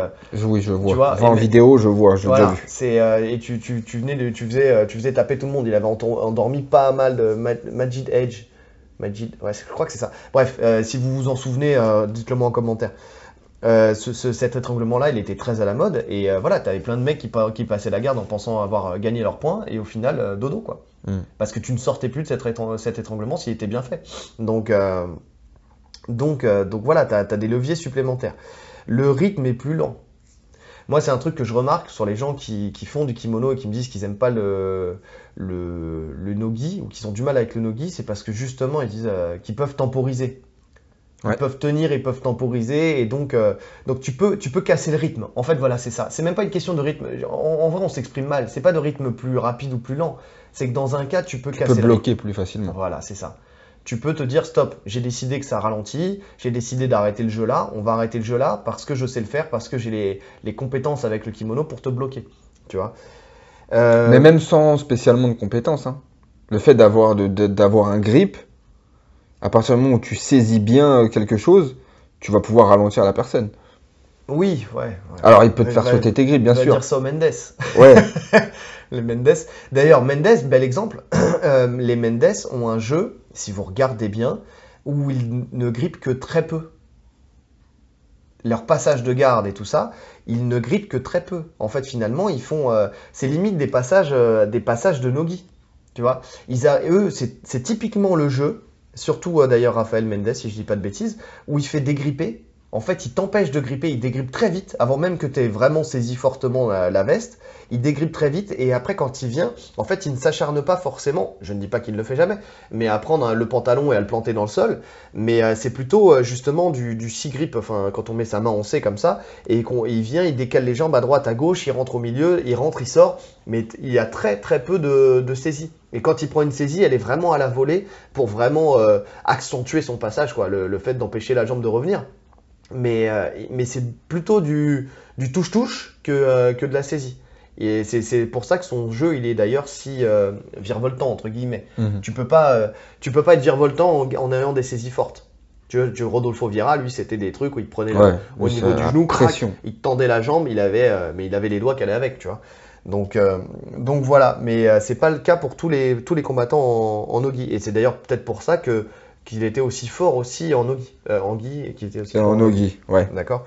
Speaker 2: Oui, je vois.
Speaker 1: vois,
Speaker 2: Enfin,
Speaker 1: et
Speaker 2: en
Speaker 1: mais-
Speaker 2: vidéo, je vois,
Speaker 1: Voilà, c'est et tu, tu, tu venais de, tu faisais tu faisais taper tout le monde. Il avait endormi pas mal de Ma- Majid Edge. Majid, ouais, je crois que c'est ça. Bref, euh, si vous vous en souvenez, euh, dites-le moi en commentaire. Euh, ce, ce- cet étranglement-là, il était très à la mode et voilà, t'avais plein de mecs qui, pa- qui passaient la garde en pensant avoir gagné leur point et au final dodo quoi.
Speaker 2: Mm.
Speaker 1: Parce que tu ne sortais plus de cet, étran- cet étranglement s'il était bien fait. Donc donc donc voilà, t'as as des leviers supplémentaires. Le rythme est plus lent. Moi, c'est un truc que je remarque sur les gens qui, qui font du kimono et qui me disent qu'ils aiment pas le, le, le nogi ou qu'ils ont du mal avec le nogi, c'est parce que justement, ils disent euh, qu'ils peuvent temporiser. Ils
Speaker 2: Ouais.
Speaker 1: peuvent tenir, ils peuvent temporiser, et donc, euh, donc tu, peux, tu peux casser le rythme. En fait, voilà, c'est ça. C'est même pas une question de rythme. En, en vrai, on s'exprime mal. C'est pas de rythme plus rapide ou plus lent. C'est que dans un cas, tu peux
Speaker 2: Tu
Speaker 1: casser
Speaker 2: peux
Speaker 1: le rythme.
Speaker 2: bloquer plus facilement.
Speaker 1: Voilà, c'est ça. Tu peux te dire stop, j'ai décidé que ça ralentit, j'ai décidé d'arrêter le jeu là, on va arrêter le jeu là parce que je sais le faire, parce que j'ai les, les compétences avec le kimono pour te bloquer. Tu vois Euh,
Speaker 2: Mais même sans spécialement de compétences, hein. le fait d'avoir d'avoir un grip, à partir du moment où tu saisis bien euh, quelque chose, tu vas pouvoir ralentir la personne.
Speaker 1: Oui, ouais. ouais.
Speaker 2: Alors il peut te faire sauter tes grips, bien
Speaker 1: va
Speaker 2: sûr.
Speaker 1: dire ça au Mendes.
Speaker 2: Ouais,
Speaker 1: les Mendes. D'ailleurs, Mendes, bel exemple. Euh, les Mendes ont un jeu, si vous regardez bien, où ils ne grippent que très peu. Leur passage de garde et tout ça, ils ne grippent que très peu. En fait, finalement, ils font. euh, c'est limite des passages, euh, des passages de Nogi. Tu vois ils Eux, c'est typiquement le jeu, surtout d'ailleurs Raphaël Mendes, si je dis pas de bêtises, où il fait dégripper. En fait, il t'empêche de gripper, il dégrippe très vite, avant même que tu aies vraiment saisi fortement la, la veste. Il dégrippe très vite, et après, quand il vient, en fait, il ne s'acharne pas forcément, je ne dis pas qu'il ne le fait jamais, mais à prendre hein, le pantalon et à le planter dans le sol. Mais euh, c'est plutôt euh, justement du, du six grip, enfin, quand on met sa main, on sait comme ça, et il vient, il décale les jambes à droite, à gauche, il rentre au milieu, il rentre, il sort, mais il y a très très peu de, saisie. Et quand il prend une saisie, elle est vraiment à la volée pour vraiment euh, accentuer son passage, quoi, le fait d'empêcher la jambe de revenir. Mais, euh, mais c'est plutôt du touche-touche que, euh, que de la saisie. Et c'est c'est pour ça que son jeu, il est d'ailleurs si euh, virevoltant, entre guillemets.
Speaker 2: Mhm.
Speaker 1: Tu peux pas, euh, tu peux pas être virevoltant en, en ayant des saisies fortes. Tu vois, tu vois, Rodolfo Vieira, lui, c'était des trucs où il prenait le-
Speaker 2: ouais.
Speaker 1: au niveau du genou, crac, il te tendait la jambe, il avait, mais il avait les doigts qui allaient avec, tu vois. Donc, euh, donc voilà, mais euh, c'est pas le cas pour tous les, tous les combattants en, en nogi. Et c'est d'ailleurs peut-être pour ça que qu'il était aussi fort aussi en nogi, euh, en gi, et qu'il était aussi
Speaker 2: C'est
Speaker 1: fort
Speaker 2: en nogi, ouais.
Speaker 1: D'accord.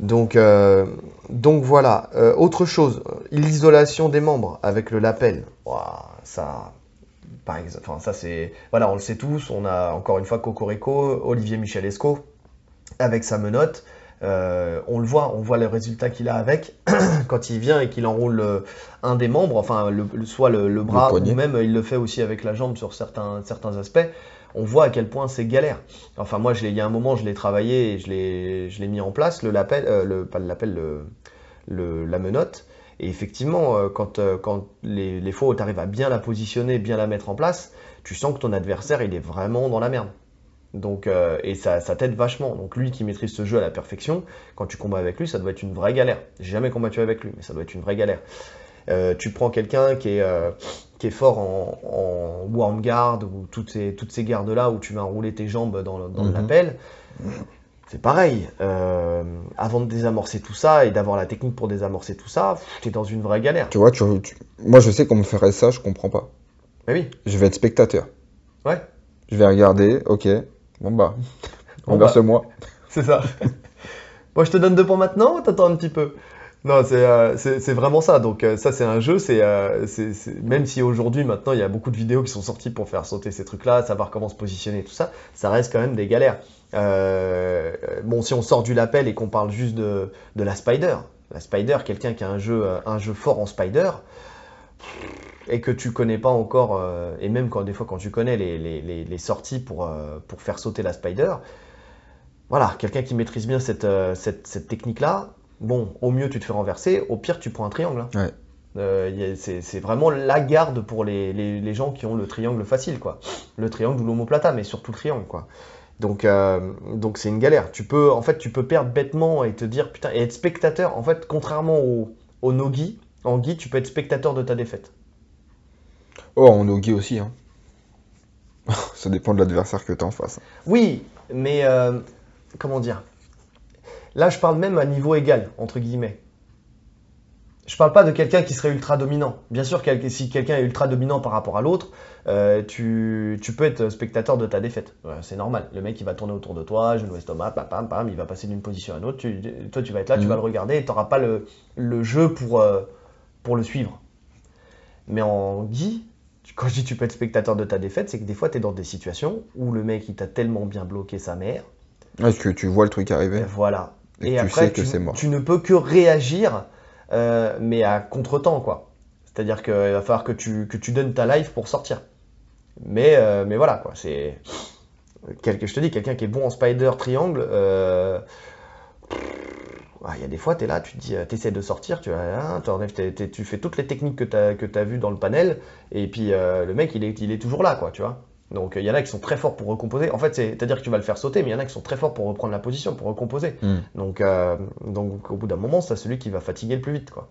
Speaker 1: Donc, euh, donc voilà. Euh, autre chose, l'isolation des membres avec le lapel. Ouah, ça, par exemple, enfin, ça c'est, voilà, on le sait tous. On a encore une fois Cocorico, Olivier Michelesco avec sa menotte. Euh, on le voit, on voit le résultat qu'il a avec quand il vient et qu'il enroule euh, un des membres, enfin le- soit le, le bras ou même euh, il le fait aussi avec la jambe sur certains, certains aspects. On voit à quel point c'est galère. Enfin moi, il y a un moment, je l'ai travaillé et je l'ai, mis en place le lapel, euh, le pas lapel, le, le- la menotte. Et effectivement, euh, quand, euh, quand les, les fois où tu arrives à bien la positionner, bien la mettre en place, tu sens que ton adversaire, il est vraiment dans la merde. Donc, et ça, ça t'aide vachement. Donc lui qui maîtrise ce jeu à la perfection, quand tu combats avec lui, ça doit être une vraie galère. J'ai jamais combattu avec lui, mais ça doit être une vraie galère. Euh, tu prends quelqu'un qui est, euh, qui est fort en, en warm guard ou toutes ces, toutes ces gardes-là où tu vas enrouler tes jambes dans, dans lapel. C'est pareil. Euh, avant de désamorcer tout ça et d'avoir la technique pour désamorcer tout ça, tu es dans une vraie galère.
Speaker 2: Tu vois, tu, tu- moi je sais qu'on me ferait ça, je comprends pas.
Speaker 1: Mais oui,
Speaker 2: Je vais être spectateur.
Speaker 1: ouais,
Speaker 2: Je vais regarder, ok. Bon bah,
Speaker 1: Bon
Speaker 2: renverse-moi.
Speaker 1: c'est ça. Moi, je te donne deux points maintenant ou t'attends un petit peu Non, c'est euh, c'est vraiment ça. Donc euh, ça, c'est un jeu. Euh, c'est- même si aujourd'hui, maintenant, il y a beaucoup de vidéos qui sont sorties pour faire sauter ces trucs-là, savoir comment se positionner, tout ça, ça reste quand même des galères. Bon, si on sort du lapel et qu'on parle juste de, la Spider, la Spider, quelqu'un qui a un jeu, un jeu fort en Spider, et que tu connais pas encore, et même quand des fois quand tu connais les, sorties pour, faire sauter la Spider, voilà, quelqu'un qui maîtrise bien cette technique-là, bon, au mieux tu te fais renverser, au pire tu prends un triangle. hein.
Speaker 2: Ouais.
Speaker 1: Euh, c'est vraiment la garde pour les, les, les gens qui ont le triangle facile, quoi. Le triangle ou l'omoplata, mais surtout le triangle, quoi. Donc, euh, donc c'est une galère. Tu peux, en fait, tu peux perdre bêtement et te dire putain et être spectateur. En fait, contrairement au, au no-gi, en gi, tu peux être spectateur de ta défaite.
Speaker 2: Oh, en Ogi aussi. Hein. Ça dépend de l'adversaire que tu en face.
Speaker 1: Oui, mais euh, comment dire? Là, je parle même à niveau égal, entre guillemets. Je parle pas de quelqu'un qui serait ultra dominant. Bien sûr, si quelqu'un est ultra dominant par rapport à l'autre, euh, tu, tu peux être spectateur de ta défaite. Ouais, c'est normal. Le mec, il va tourner autour de toi, genou estomac, pam, pam, pam, il va passer d'une position à une autre. Tu- toi, tu vas être là, tu
Speaker 2: Mhm.
Speaker 1: vas le regarder et tu n'auras pas le, le jeu pour, euh, pour le suivre. Mais en Guy, quand je dis tu peux être spectateur de ta défaite, c'est que des fois, tu es dans des situations où le mec, il t'a tellement bien bloqué sa mère.
Speaker 2: Est-ce que tu vois le truc arriver
Speaker 1: voilà.
Speaker 2: Et tu sais que c'est mort.
Speaker 1: tu ne peux que réagir, euh, mais à contre-temps, quoi. C'est-à-dire qu'il va falloir que tu, que tu donnes ta life pour sortir. Mais, euh, mais voilà, quoi. C'est. Quel- Je te dis, quelqu'un qui est bon en spider triangle, euh, ah, il y a des fois, tu es là, tu te dis, essaies de sortir, tu, vas, hein, tu fais toutes les techniques que tu as, que as vues dans le panel, et puis le mec, il est, il est toujours là, quoi, tu vois. Donc il y en a qui sont très forts pour recomposer. En fait, c'est- c'est-à-dire que tu vas le faire sauter, mais il y en a qui sont très forts pour reprendre la position, pour recomposer.
Speaker 2: Hmm.
Speaker 1: Donc, euh, donc au bout d'un moment, c'est celui qui va fatiguer le plus vite, quoi.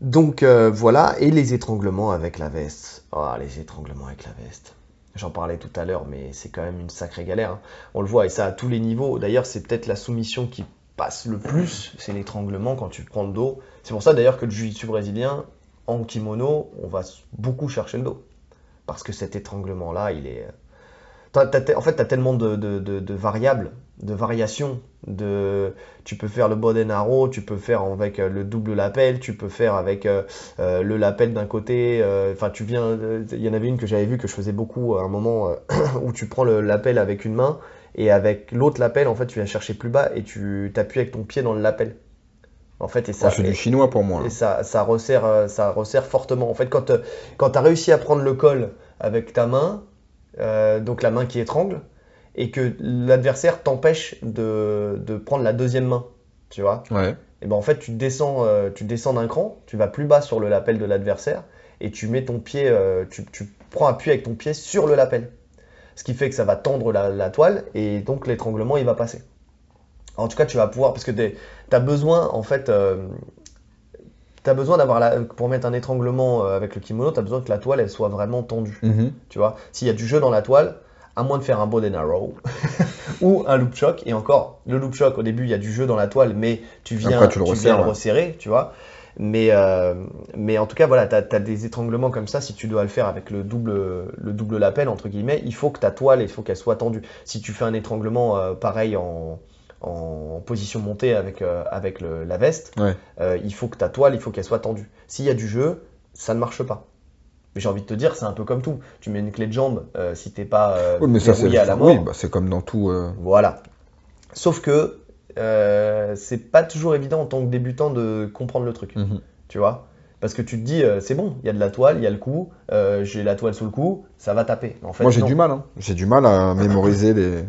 Speaker 1: Donc euh, voilà, et les étranglements avec la veste. Ah, les étranglements avec la veste. J'en parlais tout à l'heure, mais c'est quand même une sacrée galère. hein. On le voit, et ça à tous les niveaux. D'ailleurs, c'est peut-être la soumission qui passe le plus, c'est l'étranglement quand tu prends le dos. C'est pour ça d'ailleurs que le jiu-jitsu brésilien, en kimono, on va beaucoup chercher le dos. Parce que cet étranglement-là, il est... Te- en fait, tu as tellement de, variables, de variations. De... Tu peux faire le and arrow, tu peux faire avec euh, le double lapel, tu peux faire avec euh, euh, le lapel d'un côté. euh, Enfin, tu viens. euh, Il y en avait une que j'avais vue que je faisais beaucoup à un moment euh, où tu prends le lapel avec une main et avec l'autre lapel, en fait, tu viens chercher plus bas et tu t'appuies avec ton pied dans le lapel. En fait, et ça.
Speaker 2: Oh, c'est
Speaker 1: et-
Speaker 2: du chinois pour moi.
Speaker 1: et
Speaker 2: là.
Speaker 1: ça, ça, resserre, euh, ça resserre fortement. En fait, quand, euh, quand tu as réussi à prendre le col avec ta main, euh, donc la main qui étrangle, et que l'adversaire t'empêche de, de prendre la deuxième main, tu vois,
Speaker 2: Ouais.
Speaker 1: et ben en fait, tu descends, euh, tu descends d'un cran, tu vas plus bas sur le lapel de l'adversaire, et tu mets ton pied, euh, tu, tu prends appui avec ton pied sur le lapel. Ce qui fait que ça va tendre la, la toile, et donc l'étranglement, il va passer. En tout cas, tu vas pouvoir, parce que tu as besoin, en fait, euh, tu as besoin d'avoir, la, pour mettre un étranglement euh, avec le kimono, tu as besoin que la toile, elle soit vraiment tendue.
Speaker 2: Mhm.
Speaker 1: Tu vois, s'il y a du jeu dans la toile, à moins de faire un bow and arrow ou un loop shock, et encore, le loop shock, au début, il y a du jeu dans la toile, mais tu viens,
Speaker 2: Après, tu le
Speaker 1: viens
Speaker 2: resserres,
Speaker 1: le
Speaker 2: ouais.
Speaker 1: resserrer, tu vois? Mais, euh, mais en tout cas, voilà, tu as, des étranglements comme ça. Si tu dois le faire avec le double, le double lapel, entre guillemets, il faut que ta toile, il faut qu'elle soit tendue. Si tu fais un étranglement euh, pareil en, en position montée avec, euh, avec le- la veste,
Speaker 2: Ouais.
Speaker 1: euh, il faut que ta toile, il faut qu'elle soit tendue. S'il y a du jeu, ça ne marche pas. Mais j'ai envie de te dire, c'est un peu comme tout. Tu mets une clé de jambe, euh, si t'es pas euh,
Speaker 2: Oui, mais ça,
Speaker 1: à la mort.
Speaker 2: oui, bah, c'est comme dans tout.
Speaker 1: Voilà. Sauf que c'est pas toujours évident en tant que débutant de comprendre le truc,
Speaker 2: mhm.
Speaker 1: tu vois? Parce que tu te dis, euh, c'est bon, il y a de la toile, il y a le coup, euh, j'ai la toile sous le cou, ça va taper. En fait,
Speaker 2: Moi, j'ai du mal. hein. J'ai du mal à mémoriser les,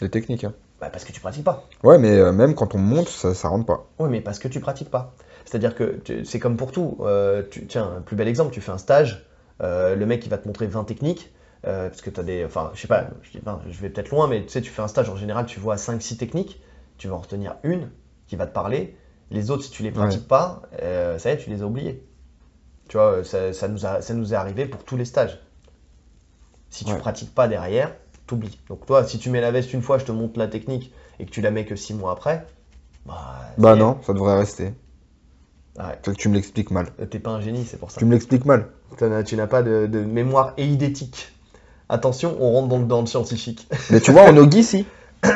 Speaker 2: les techniques. hein.
Speaker 1: Bah, parce que tu pratiques pas.
Speaker 2: Ouais, mais euh, même quand on monte, ça, ça rentre pas.
Speaker 1: Oui, mais parce que tu pratiques pas. C'est-à-dire que c'est comme pour tout. Euh, tu, tiens, un plus bel exemple, tu fais un stage, euh, le mec il va te montrer 20 techniques, parce que tu as des. Enfin, je sais pas, je, 20, je vais peut-être loin, mais tu sais, tu fais un stage en général, tu vois 5-6 techniques, tu vas en retenir une qui va te parler. Les autres, si tu les pratiques pas, ça y est, tu les as oubliés. Tu vois, ça, ça nous a, ça nous est arrivé pour tous les stages. Si tu
Speaker 2: Ouais.
Speaker 1: pratiques pas derrière, t'oublies. Donc toi, si tu mets la veste une fois, je te montre la technique, et que tu la mets que 6 mois après, bah.
Speaker 2: Bah non, ça devrait rester.
Speaker 1: Ouais.
Speaker 2: C'est que tu me l'expliques mal.
Speaker 1: T'es pas un génie, c'est pour ça.
Speaker 2: Tu me l'expliques mal.
Speaker 1: T'en as- Tu n'as pas de, de mémoire éidétique. Attention, on rentre dans, le- dans le scientifique.
Speaker 2: Mais tu vois, en Ogi, si.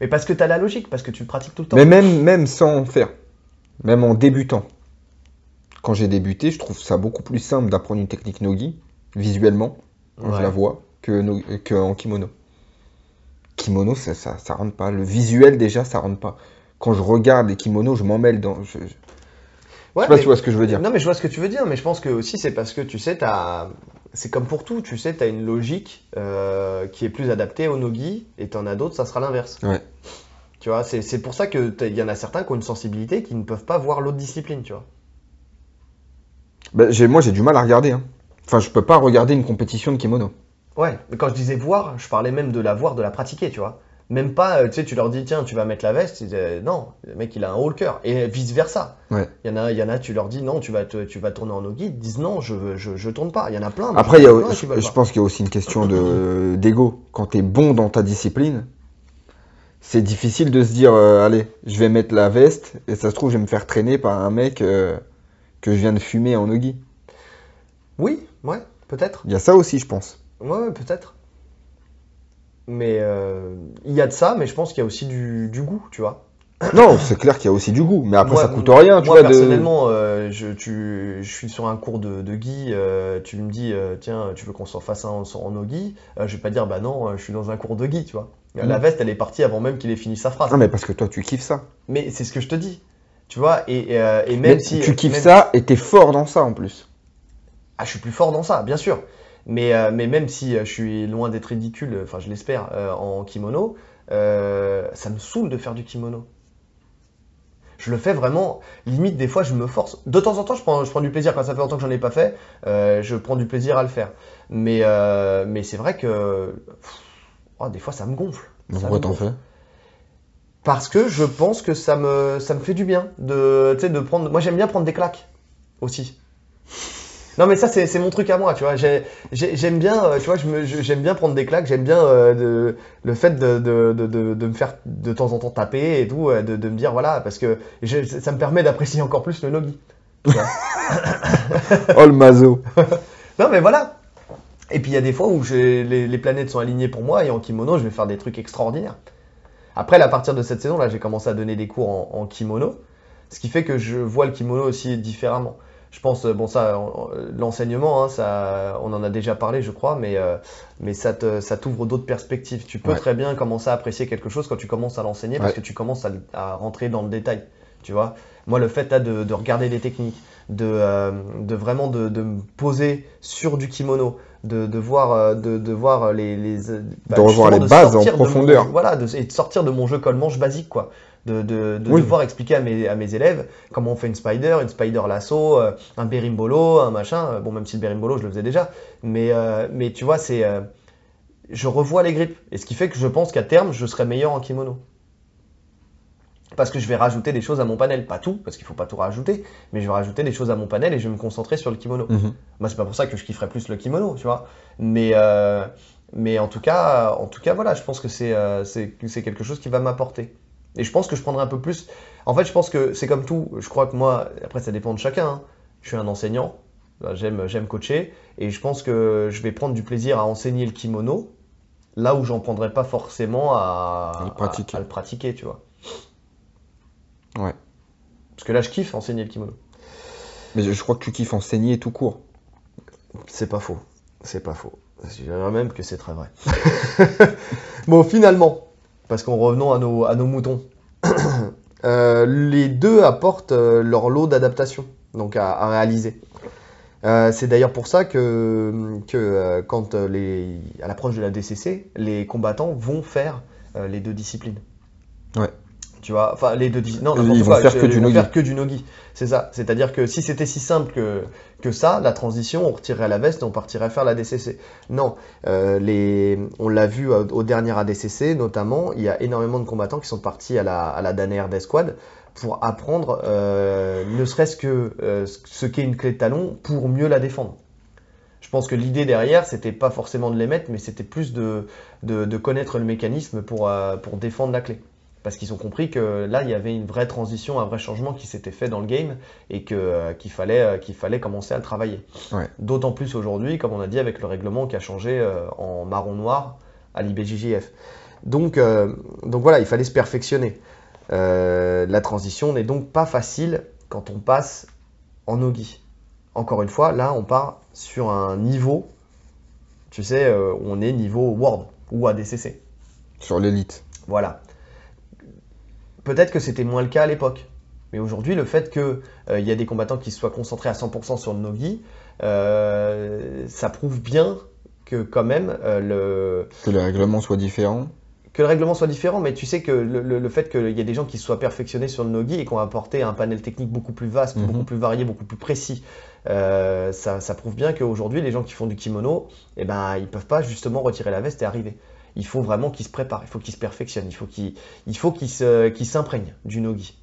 Speaker 1: Mais parce que tu as la logique, parce que tu le pratiques tout le temps.
Speaker 2: Mais même, même sans faire, même en débutant, quand j'ai débuté, je trouve ça beaucoup plus simple d'apprendre une technique nogi, visuellement, quand je la vois, que, no- que en kimono. Kimono, ça, ça, ça rentre pas. Le visuel, déjà, ça rentre pas. Quand je regarde les kimonos, je m'en mêle dans. Je, je
Speaker 1: Ouais,
Speaker 2: sais pas
Speaker 1: mais-
Speaker 2: si tu vois ce que je veux dire.
Speaker 1: Non, mais je vois ce que tu veux dire, mais je pense que aussi c'est parce que tu sais, t'as... c'est comme pour tout, tu sais, tu as une logique euh, qui est plus adaptée au nogi, et t'en as d'autres, ça sera l'inverse.
Speaker 2: Ouais.
Speaker 1: Tu vois, c'est pour ça que t'as- il y en a certains qui ont une sensibilité qui ne peuvent pas voir l'autre discipline, tu vois.
Speaker 2: Ben, moi, j'ai du mal à regarder. hein. Enfin, je peux pas regarder une compétition de kimono.
Speaker 1: Ouais, mais quand je disais voir, je parlais même de la voir, de la pratiquer, tu vois. Même pas, euh, tu sais, tu leur dis, tiens, tu vas mettre la veste, ils disaient, non, le mec il a un haut le cœur, et vice versa.
Speaker 2: Ouais.
Speaker 1: Il y en a, il y en a, tu leur dis, non, tu vas, te- tu vas tourner en nogi, ils disent, non, je, je, je tourne pas. Il y en a plein.
Speaker 2: Après, il y a,
Speaker 1: plein qui
Speaker 2: je, pense qu'il y a aussi une question de d'ego. Quand tu es bon dans ta discipline, c'est difficile de se dire euh, allez, je vais mettre la veste et ça se trouve, je vais me faire traîner par un mec euh, que je viens de fumer en nogi.
Speaker 1: Oui, ouais, peut-être.
Speaker 2: Il y a ça aussi, je pense.
Speaker 1: Ouais, ouais, peut-être. Mais euh, il y a de ça, mais je pense qu'il y a aussi du, du goût, tu vois.
Speaker 2: Non, c'est clair qu'il y a aussi du goût, mais après,
Speaker 1: Moi-
Speaker 2: ça coûte rien, tu
Speaker 1: Moi,
Speaker 2: vois. de-
Speaker 1: personnellement, euh, je, tu, je suis sur un cours de, de Guy, euh, tu me dis, tiens, tu veux qu'on s'en fasse un en, en Nogi euh, Je vais pas dire, bah non, je suis dans un cours de Guy, tu vois. La
Speaker 2: Mhm.
Speaker 1: veste, elle est partie avant même qu'il ait fini sa phrase.
Speaker 2: Non, mais parce que toi, tu kiffes ça.
Speaker 1: Mais c'est ce que je te dis, tu vois, et, et, et même
Speaker 2: Mais
Speaker 1: si.
Speaker 2: tu kiffes
Speaker 1: même-
Speaker 2: ça et t'es fort dans ça en plus.
Speaker 1: Ah, je suis plus fort dans ça, bien sûr. Mais, euh, mais même si euh, je suis loin d'être ridicule, enfin je l'espère, euh, en kimono, euh, ça me saoule de faire du kimono. Je le fais vraiment, limite des fois je me force. De temps en temps je prends, je prends du plaisir, quand ça fait longtemps que j'en ai pas fait, euh, je prends du plaisir à le faire. Mais, euh, mais c'est vrai que pff, oh, des fois ça me gonfle.
Speaker 2: Mais Pourquoi t'en fais?
Speaker 1: Parce que je pense que ça me, ça me fait du bien de, tu sais, de prendre. Moi, j'aime bien prendre des claques aussi. Non, mais ça, c'est mon truc à moi, tu vois. J'ai- j'ai- J'aime bien, euh, tu vois, j'aime bien prendre des claques. J'aime bien euh, de- le fait de, me faire de temps en temps taper et tout, euh, de, me dire voilà, parce que je- ça me permet d'apprécier encore plus le nogi.
Speaker 2: Oh le mazo.
Speaker 1: Non, mais voilà. Et puis il y a des fois où les, les planètes sont alignées pour moi et en kimono, je vais faire des trucs extraordinaires. Après, à partir de cette saison, là, j'ai commencé à donner des cours en, en kimono, ce qui fait que je vois le kimono aussi différemment. Je pense, euh, bon, ça, en- en- l'enseignement, hein, ça, on en a déjà parlé, je crois, mais, euh, mais ça te, ça t'ouvre d'autres perspectives. Tu peux
Speaker 2: Ouais.
Speaker 1: très bien commencer à apprécier quelque chose quand tu commences à l'enseigner parce que tu commences à, à rentrer dans le détail. Tu vois, moi, le fait là, de, de regarder des techniques, de, euh, de vraiment de, de me poser sur du kimono, de, de voir, de, de voir les, les euh,
Speaker 2: De revoir les bases en
Speaker 1: mon-
Speaker 2: profondeur.
Speaker 1: voilà, et de sortir de mon jeu colle-manche basique, quoi. De, de, de
Speaker 2: Oui.
Speaker 1: devoir expliquer à mes, à mes élèves comment on fait une spider, une spider lasso, euh, un berimbolo, un machin. Euh, Bon, même si le berimbolo, je le faisais déjà. Mais, euh, mais tu vois, c'est. euh, je revois les grippes. Et ce qui fait que je pense qu'à terme, je serai meilleur en kimono. Parce que je vais rajouter des choses à mon panel. Pas tout, parce qu'il faut pas tout rajouter. Mais je vais rajouter des choses à mon panel et je vais me concentrer sur le kimono.
Speaker 2: Mhm.
Speaker 1: Moi, c'est pas pour ça que je kifferais plus le kimono, tu vois. Mais, euh, mais en tout cas, en tout cas, voilà, je pense que c'est euh, quelque chose qui va m'apporter. Et je pense que je prendrai un peu plus. En fait, je pense que c'est comme tout. Je crois que moi, après, ça dépend de chacun. hein. Je suis un enseignant. J'aime j'aime coacher. Et je pense que je vais prendre du plaisir à enseigner le kimono là où j'en prendrais pas forcément à,
Speaker 2: À le pratiquer.
Speaker 1: à- à le pratiquer, tu vois.
Speaker 2: Ouais.
Speaker 1: Parce que là, je kiffe enseigner le kimono.
Speaker 2: Mais je je crois que tu kiffes enseigner tout court.
Speaker 1: C'est pas faux. C'est pas faux. Je dirais même que c'est très vrai. bon, finalement, parce qu'en revenons à nos, à nos moutons, euh, les deux apportent euh, leur lot d'adaptation, donc à, réaliser. Euh, c'est d'ailleurs pour ça que, que quand les, à l'approche de la DCC, les combattants vont faire les deux disciplines.
Speaker 2: Ouais.
Speaker 1: Tu vois, enfin les deux non
Speaker 2: Ils vont
Speaker 1: quoi,
Speaker 2: faire que du nogi.
Speaker 1: faire que du nogi. C'est ça. C'est-à-dire que si c'était si simple que, que ça, la transition, on retirerait la veste et on partirait faire la DCC. Non, euh, les, on l'a vu au, au dernier ADCC notamment, il y a énormément de combattants qui sont partis à la, à la Daner d'Esquad pour apprendre euh, ne serait-ce que euh, ce qu'est une clé de talon pour mieux la défendre. Je pense que l'idée derrière, c'était pas forcément de les mettre, mais c'était plus de, de, de connaître le mécanisme pour, euh, pour défendre la clé. Parce qu'ils ont compris que là, il y avait une vraie transition, un vrai changement qui s'était fait dans le game et que, euh, qu'il fallait, euh, qu'il fallait commencer à le travailler.
Speaker 2: Ouais.
Speaker 1: D'autant plus aujourd'hui, comme on a dit, avec le règlement qui a changé euh, en marron-noir à l'IBJJF. Donc, donc voilà, il fallait se perfectionner. La transition n'est donc pas facile quand on passe en Nogi. Encore une fois, là, on part sur un niveau, tu sais, on est niveau World ou ADCC.
Speaker 2: Sur l'élite.
Speaker 1: Voilà. Peut-être que c'était moins le cas à l'époque. Mais aujourd'hui, le fait qu'il y a des combattants qui soient concentrés à 100% sur le Nogi, euh, ça prouve bien que quand même euh, le...
Speaker 2: Que les règlements soient différents.
Speaker 1: Que le règlement soit différent, mais tu sais que le, le- le fait qu'il y ait des gens qui soient perfectionnés sur le Nogi et qu'on a apporté un panel technique beaucoup plus vaste,
Speaker 2: Mhm.
Speaker 1: beaucoup plus varié, beaucoup plus précis, euh, ça, ça prouve bien qu'aujourd'hui, les gens qui font du kimono, eh ben, ils peuvent pas justement retirer la veste et arriver. Il faut vraiment qu'ils se préparent, il faut qu'ils se perfectionnent, il faut qu'ils il faut s'imprègnent du Nogi,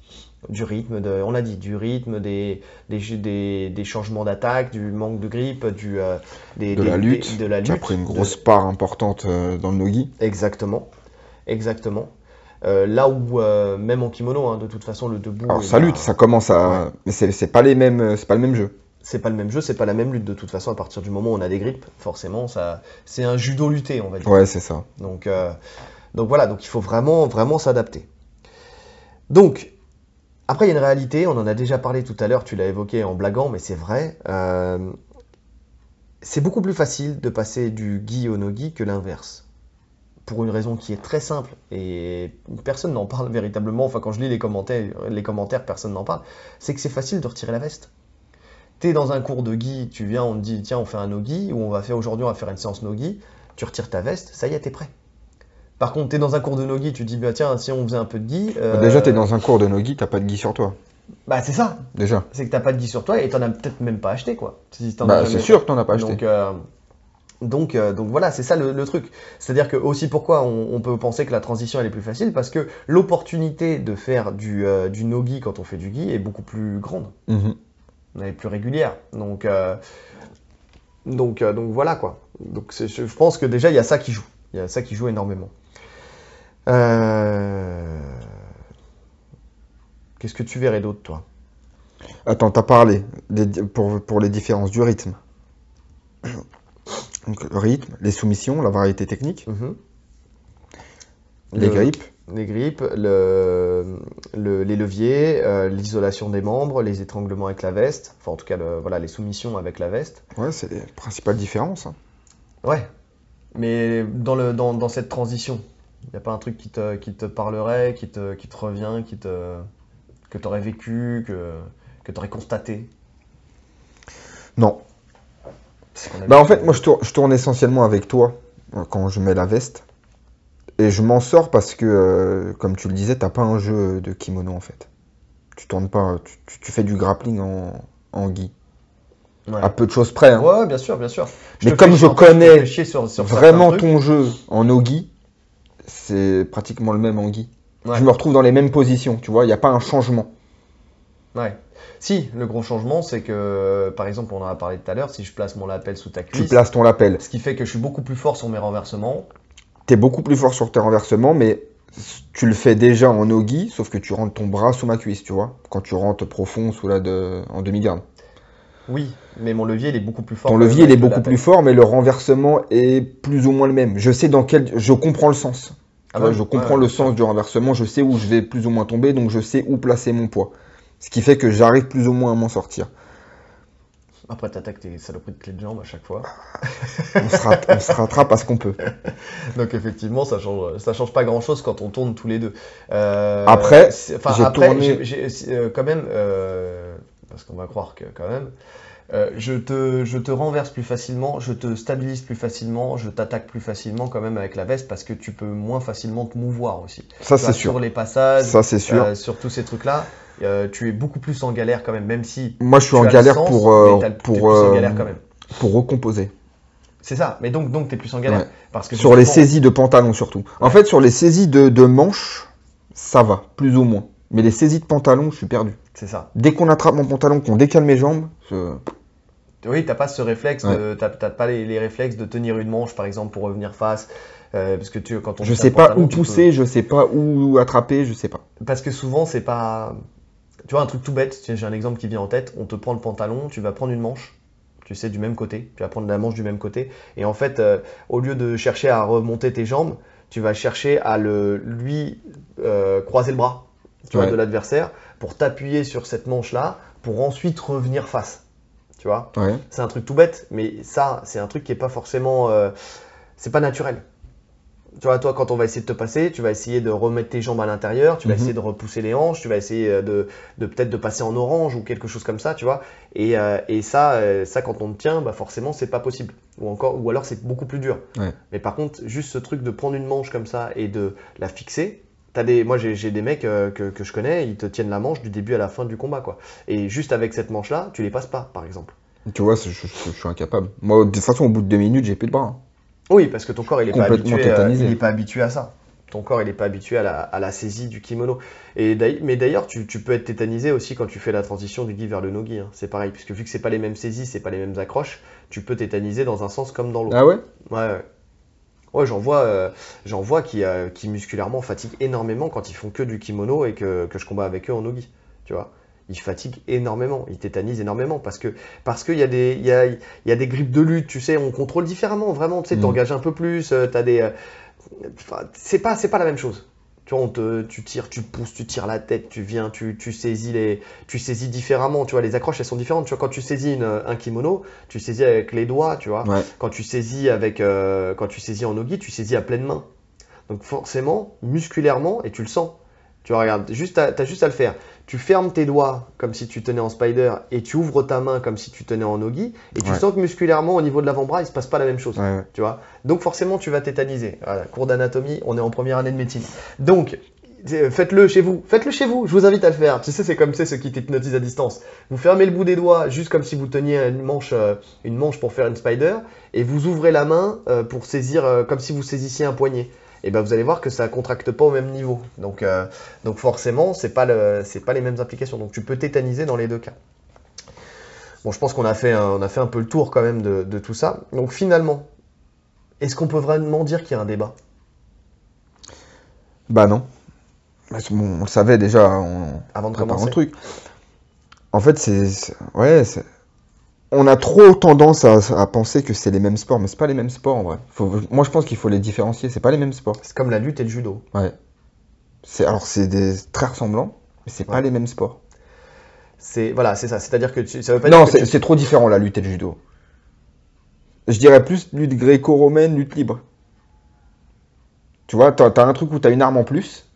Speaker 1: du rythme, de, on l'a dit, du rythme, des, des, des, des changements d'attaque, du manque de grip, du, euh, des-
Speaker 2: De la lutte,
Speaker 1: de la lutte,
Speaker 2: pris une
Speaker 1: de-
Speaker 2: grosse part importante euh, dans le nogi.
Speaker 1: Exactement, exactement. Euh, là où euh, même en kimono, hein, de toute façon, le debout,
Speaker 2: Alors ça lutte, ça commence à. Mais c'est pas les mêmes, c'est pas le même jeu.
Speaker 1: C'est pas le même jeu, c'est pas la même lutte de toute façon. À partir du moment où on a des grippes, forcément, ça, c'est un judo lutté, on va dire.
Speaker 2: Ouais, c'est ça.
Speaker 1: Donc, euh, donc voilà, donc il faut vraiment, vraiment s'adapter. Donc, après, il y a une réalité, on en a déjà parlé tout à l'heure, tu l'as évoqué en blaguant, mais c'est vrai. euh, c'est beaucoup plus facile de passer du gi au no-gi que l'inverse. Pour une raison qui est très simple, et personne n'en parle véritablement, enfin quand je lis les commentaires, les commentaires personne n'en parle, c'est que c'est facile de retirer la veste. T'es dans un cours de gi, tu viens, on te dit tiens on fait un no-gi, ou on va faire aujourd'hui on va faire une séance no-gi, tu retires ta veste, ça y est, t'es prêt. Par contre, t'es dans un cours de no-gi, tu te dis bah tiens si on faisait un peu de gi... euh,
Speaker 2: Déjà, t'es dans un cours de nogi, t'as pas de gi sur toi.
Speaker 1: Bah c'est ça,
Speaker 2: Déjà.
Speaker 1: c'est que t'as pas de gi sur toi et t'en as peut-être même pas acheté quoi. Si
Speaker 2: Bah, c'est sûr que t'en as pas acheté.
Speaker 1: Donc, euh, donc, euh, donc voilà, c'est ça le, le truc. C'est-à-dire que aussi pourquoi on, on peut penser que la transition elle est plus facile parce que l'opportunité de faire du, euh, du no-gi quand on fait du gi est beaucoup plus grande,
Speaker 2: Mhm.
Speaker 1: Elle est plus régulière. Donc, euh, donc, euh, donc voilà quoi. Donc je, pense que déjà il y a ça qui joue, il y a ça qui joue énormément. Euh, Qu'est-ce que tu verrais d'autre toi?
Speaker 2: Attends, t'as parlé des- pour, pour les différences du rythme. Donc, le rythme, les soumissions, la variété technique,
Speaker 1: Mhm.
Speaker 2: les
Speaker 1: Le-
Speaker 2: grippes.
Speaker 1: Les grippes, le, le- les leviers, euh, l'isolation des membres, les étranglements avec la veste, enfin en tout cas le- voilà, les soumissions avec la veste.
Speaker 2: Ouais, c'est les principales différences. hein.
Speaker 1: Ouais, mais dans, le, dans, dans cette transition, il n'y a pas un truc qui te, qui te parlerait, qui te, qui te revient, qui te, que tu aurais vécu, que, que tu aurais constaté?
Speaker 2: Non. Bah en fait, moi je tourne, je tourne essentiellement avec toi euh, quand je mets la veste. Et je m'en sors parce que, euh, comme tu le disais, t'as pas un jeu de kimono en fait. Tu tournes pas, tu, tu- tu fais du grappling en, en gi.
Speaker 1: Ouais.
Speaker 2: À peu de choses près. hein.
Speaker 1: Ouais, bien sûr, bien sûr.
Speaker 2: Mais comme je connais
Speaker 1: sur- sur
Speaker 2: Vraiment ton jeu en no-gi, c'est pratiquement le même en gi.
Speaker 1: Ouais.
Speaker 2: Je me retrouve dans les mêmes positions, tu vois, il n'y a pas un changement.
Speaker 1: Ouais. Si, le gros changement, c'est que, par exemple, on en a parlé tout à l'heure, si je place mon lapel sous ta
Speaker 2: Tu
Speaker 1: cuisse,
Speaker 2: places ton lapel.
Speaker 1: ce qui fait que je suis beaucoup plus fort sur mes renversements.
Speaker 2: T'es beaucoup plus fort sur tes renversements, mais tu le fais déjà en no-gi, sauf que tu rentres ton bras sous ma cuisse, tu vois, quand tu rentres profond sous la de... en demi-garde.
Speaker 1: Oui, mais mon levier, il est beaucoup plus fort.
Speaker 2: Ton levier, il est beaucoup plus fort, mais le renversement est plus ou moins le même. Je sais dans quel... Je comprends le sens.
Speaker 1: Ah ouais,
Speaker 2: je comprends
Speaker 1: ouais,
Speaker 2: le sens du renversement, je sais où je vais plus ou moins tomber, donc je sais où placer mon poids. Ce qui fait que j'arrive plus ou moins à m'en sortir.
Speaker 1: Après, t'attaques tes saloperies de clés de jambe à chaque fois.
Speaker 2: On se, rat- on se rattrape à ce qu'on peut.
Speaker 1: Donc, effectivement, ça change, ça change pas grand chose quand on tourne tous les deux. Euh,
Speaker 2: Après, j'ai tourné-
Speaker 1: euh, quand même, euh, parce qu'on va croire que quand même, euh, je, te, je te renverse plus facilement, je te stabilise plus facilement, je t'attaque plus facilement quand même avec la veste parce que tu peux moins facilement te mouvoir aussi.
Speaker 2: Ça, c'est sûr.
Speaker 1: Sur les passages,
Speaker 2: Ça, c'est sûr.
Speaker 1: euh, sur tous ces trucs-là, euh, tu es beaucoup plus en galère quand même, même si
Speaker 2: Moi, je suis en galère
Speaker 1: sens,
Speaker 2: pour, euh, pour,
Speaker 1: en
Speaker 2: euh,
Speaker 1: galère
Speaker 2: pour recomposer.
Speaker 1: C'est ça, mais donc, donc tu es plus en galère.
Speaker 2: Ouais.
Speaker 1: Parce que
Speaker 2: Sur les saisies de pantalon, surtout. En fait, sur les saisies de, de manches, ça va, plus ou moins. Mais les saisies de pantalon, je suis perdu.
Speaker 1: C'est ça.
Speaker 2: Dès qu'on attrape mon pantalon, qu'on décale mes jambes, je-
Speaker 1: Oui, t'as pas ce réflexe,
Speaker 2: Ouais.
Speaker 1: t'as pas les, les réflexes de tenir une manche par exemple pour revenir face. euh, parce que tu, quand on
Speaker 2: je sais pas où pousser, je sais pas où attraper, je sais pas.
Speaker 1: peux- Parce que souvent c'est pas. Tu vois, un truc tout bête, j'ai un exemple qui vient en tête. On te prend le pantalon, tu vas prendre une manche, tu sais, du même côté. Tu vas prendre la manche du même côté. Et en fait, euh, au lieu de chercher à remonter tes jambes, tu vas chercher à le, lui euh, croiser le bras tu vois,
Speaker 2: Ouais.
Speaker 1: de l'adversaire pour t'appuyer sur cette manche-là pour ensuite revenir face. Tu vois?
Speaker 2: Ouais.
Speaker 1: C'est un truc tout bête, mais ça, c'est un truc qui est pas forcément. euh, c'est pas naturel. Tu vois, toi, quand on va essayer de te passer, tu vas essayer de remettre tes jambes à l'intérieur, tu vas
Speaker 2: Mhm.
Speaker 1: essayer de repousser les hanches, tu vas essayer euh, de, de peut-être de passer en orange ou quelque chose comme ça, tu vois. Et, euh, et ça, euh, ça, quand on te tient, bah forcément, c'est pas possible. Ou encore, ou alors c'est beaucoup plus dur.
Speaker 2: Ouais.
Speaker 1: Mais par contre, juste ce truc de prendre une manche comme ça et de la fixer. T'as des, moi j'ai des mecs euh, que, que je connais, ils te tiennent la manche du début à la fin du combat quoi. Et juste avec cette manche là, tu les passes pas par exemple.
Speaker 2: Tu vois, je, je- je suis incapable. Moi, de toute façon, au bout de deux minutes, j'ai plus de bras. hein.
Speaker 1: Oui, parce que ton corps il est pas habitué, euh,
Speaker 2: tétanisé.
Speaker 1: il est pas habitué à ça. Ton corps il est pas habitué à la, à la saisie du kimono. Et mais d'ailleurs tu, tu peux être tétanisé aussi quand tu fais la transition du gi vers le no-gi. hein. C'est pareil, puisque vu que c'est pas les mêmes saisies, c'est pas les mêmes accroches, tu peux tétaniser dans un sens comme dans l'autre.
Speaker 2: Ah ouais?
Speaker 1: Ouais, ouais. Ouais, j'en vois, euh, j'en vois qui, euh, qui musculairement fatiguent énormément quand ils font que du kimono et que, que je combats avec eux en nogi. Tu vois, ils fatiguent énormément, ils tétanisent énormément parce que parce qu'il y a des il y a, il y a des grippes de lutte, tu sais, on contrôle différemment, vraiment. Tu sais,
Speaker 2: Mhm.
Speaker 1: t'engages un peu plus, euh, t'as des, euh, c'est pas c'est pas la même chose. Tu vois, on te, tu tires, tu pousses, tu tires la tête, tu viens, tu, tu saisis les, tu saisis différemment. Tu vois, les accroches elles sont différentes. Tu vois, quand tu saisis une- un kimono, tu saisis avec les doigts, tu vois.
Speaker 2: Ouais.
Speaker 1: Quand tu saisis avec, euh, quand tu saisis en nogi, tu saisis à pleine main. Donc forcément, musculairement, et tu le sens. Tu vois, regarde, juste t'as juste à le faire. Tu fermes tes doigts comme si tu tenais en spider et tu ouvres ta main comme si tu tenais en nogi et tu
Speaker 2: Ouais.
Speaker 1: sens que musculairement au niveau de l'avant-bras il se passe pas la même chose.
Speaker 2: Ouais, ouais.
Speaker 1: Tu vois Donc forcément tu vas tétaniser. Voilà, cours d'anatomie, on est en première année de médecine. Donc euh, faites-le chez vous, faites-le chez vous, je vous invite à le faire. Tu sais, c'est comme sais, ceux qui t'hypnotisent à distance. Vous fermez le bout des doigts, juste comme si vous teniez une manche, euh, une manche pour faire une spider, et vous ouvrez la main euh, pour saisir, comme si vous saisissiez un poignet. Et ben vous allez voir que ça contracte pas au même niveau. Donc, euh, donc forcément, c'est pas le, c'est pas les mêmes applications. Donc tu peux tétaniser dans les deux cas. Bon, je pense qu'on a fait, un, on a fait un peu le tour quand même de, de tout ça. Donc finalement, est-ce qu'on peut vraiment dire qu'il y a un débat?
Speaker 2: Bah non. Parce on le savait déjà en
Speaker 1: avant de commencer
Speaker 2: le truc. En fait, c'est. c'est- Ouais, c'est- on a trop tendance à, à penser que c'est les mêmes sports, mais c'est pas les mêmes sports en vrai. Faut- moi, je pense qu'il faut les différencier. C'est pas les mêmes sports.
Speaker 1: C'est comme la lutte et le judo.
Speaker 2: Ouais. C'est alors c'est des très ressemblants, mais c'est pas
Speaker 1: Ouais.
Speaker 2: les mêmes sports.
Speaker 1: C'est voilà, c'est ça. C'est-à-dire que tu, ça veut pas
Speaker 2: Non, c'est
Speaker 1: tu-
Speaker 2: trop différent la lutte et le judo. Je dirais plus lutte gréco-romaine, lutte libre. Tu vois, t'as t'as un truc où t'as une arme en plus.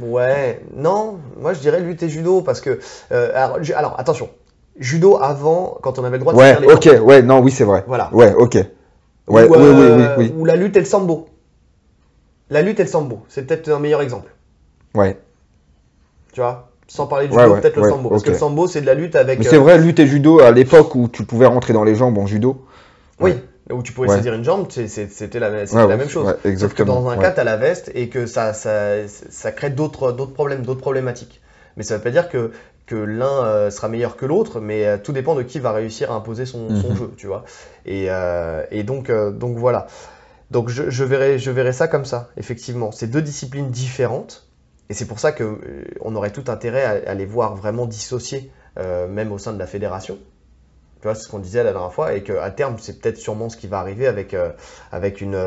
Speaker 1: Ouais, non, moi je dirais lutte et judo parce que euh, alors, attention, judo avant quand on avait le droit de
Speaker 2: Ouais,
Speaker 1: les
Speaker 2: ok, ouais, non, oui, c'est vrai.
Speaker 1: Voilà.
Speaker 2: Ouais, ok. Ouais,
Speaker 1: ou,
Speaker 2: oui,
Speaker 1: euh,
Speaker 2: oui, oui.
Speaker 1: ou la lutte et le sambo. La lutte et le sambo, c'est peut-être un meilleur exemple.
Speaker 2: Ouais.
Speaker 1: Tu vois, sans parler du
Speaker 2: Ouais,
Speaker 1: judo,
Speaker 2: ouais,
Speaker 1: peut-être le sambo. Parce que le sambo c'est de la lutte avec.
Speaker 2: Mais
Speaker 1: euh,
Speaker 2: c'est vrai, lutte et judo, à l'époque où tu pouvais rentrer dans les jambes en judo.
Speaker 1: Oui, où tu pouvais saisir une jambe, c'était la, même chose. Sauf que dans un cas, tu as la veste et que ça, ça, ça crée d'autres problèmes, d'autres problématiques. Mais ça veut pas dire que, que l'un euh, sera meilleur que l'autre, mais euh, tout dépend de qui va réussir à imposer son, son
Speaker 2: Mhm.
Speaker 1: jeu, tu vois. Et, euh, et donc, donc voilà. Donc je, je, verrai, je verrai ça comme ça, effectivement. C'est deux disciplines différentes, et c'est pour ça que euh, on aurait tout intérêt à, à les voir vraiment dissociées, euh, même au sein de la fédération. Tu vois, c'est ce qu'on disait la dernière fois, et qu'à terme, c'est peut-être sûrement ce qui va arriver avec, euh, avec une,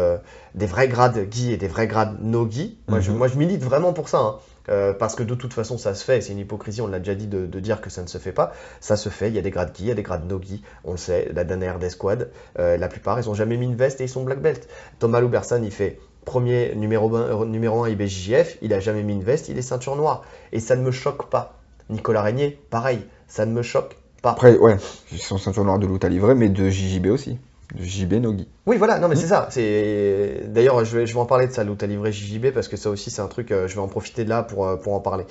Speaker 1: des vrais grades Guy et des vrais grades no Guy. Moi, je,
Speaker 2: Mhm.
Speaker 1: moi, je milite vraiment pour ça, hein. Euh, parce que de toute façon, ça se fait, c'est une hypocrisie, on l'a déjà dit, de, dire que ça ne se fait pas. Ça se fait, il y a des grades Guy, il y a des grades no Guy, on le sait, la dernière des squads, euh, la plupart, ils ont jamais mis une veste et ils sont black belt. Thomas Loubersan, il fait premier numéro 1, numéro 1 IBJJF, il a jamais mis une veste, il est ceinture noire. Et ça ne me choque pas. Nicolas Régnier, pareil, ça ne me choque pas.
Speaker 2: Après, ouais, ils sont ceinture noire de lutte à livrer, mais de JJB aussi. JB Nogi.
Speaker 1: Oui, voilà, non, mais
Speaker 2: Mm.
Speaker 1: c'est ça. C'est D'ailleurs, je vais, je vais en parler de ça, l'outil à livrer JJB, parce que ça aussi, c'est un truc, euh, je vais en profiter de là pour, euh, pour en parler.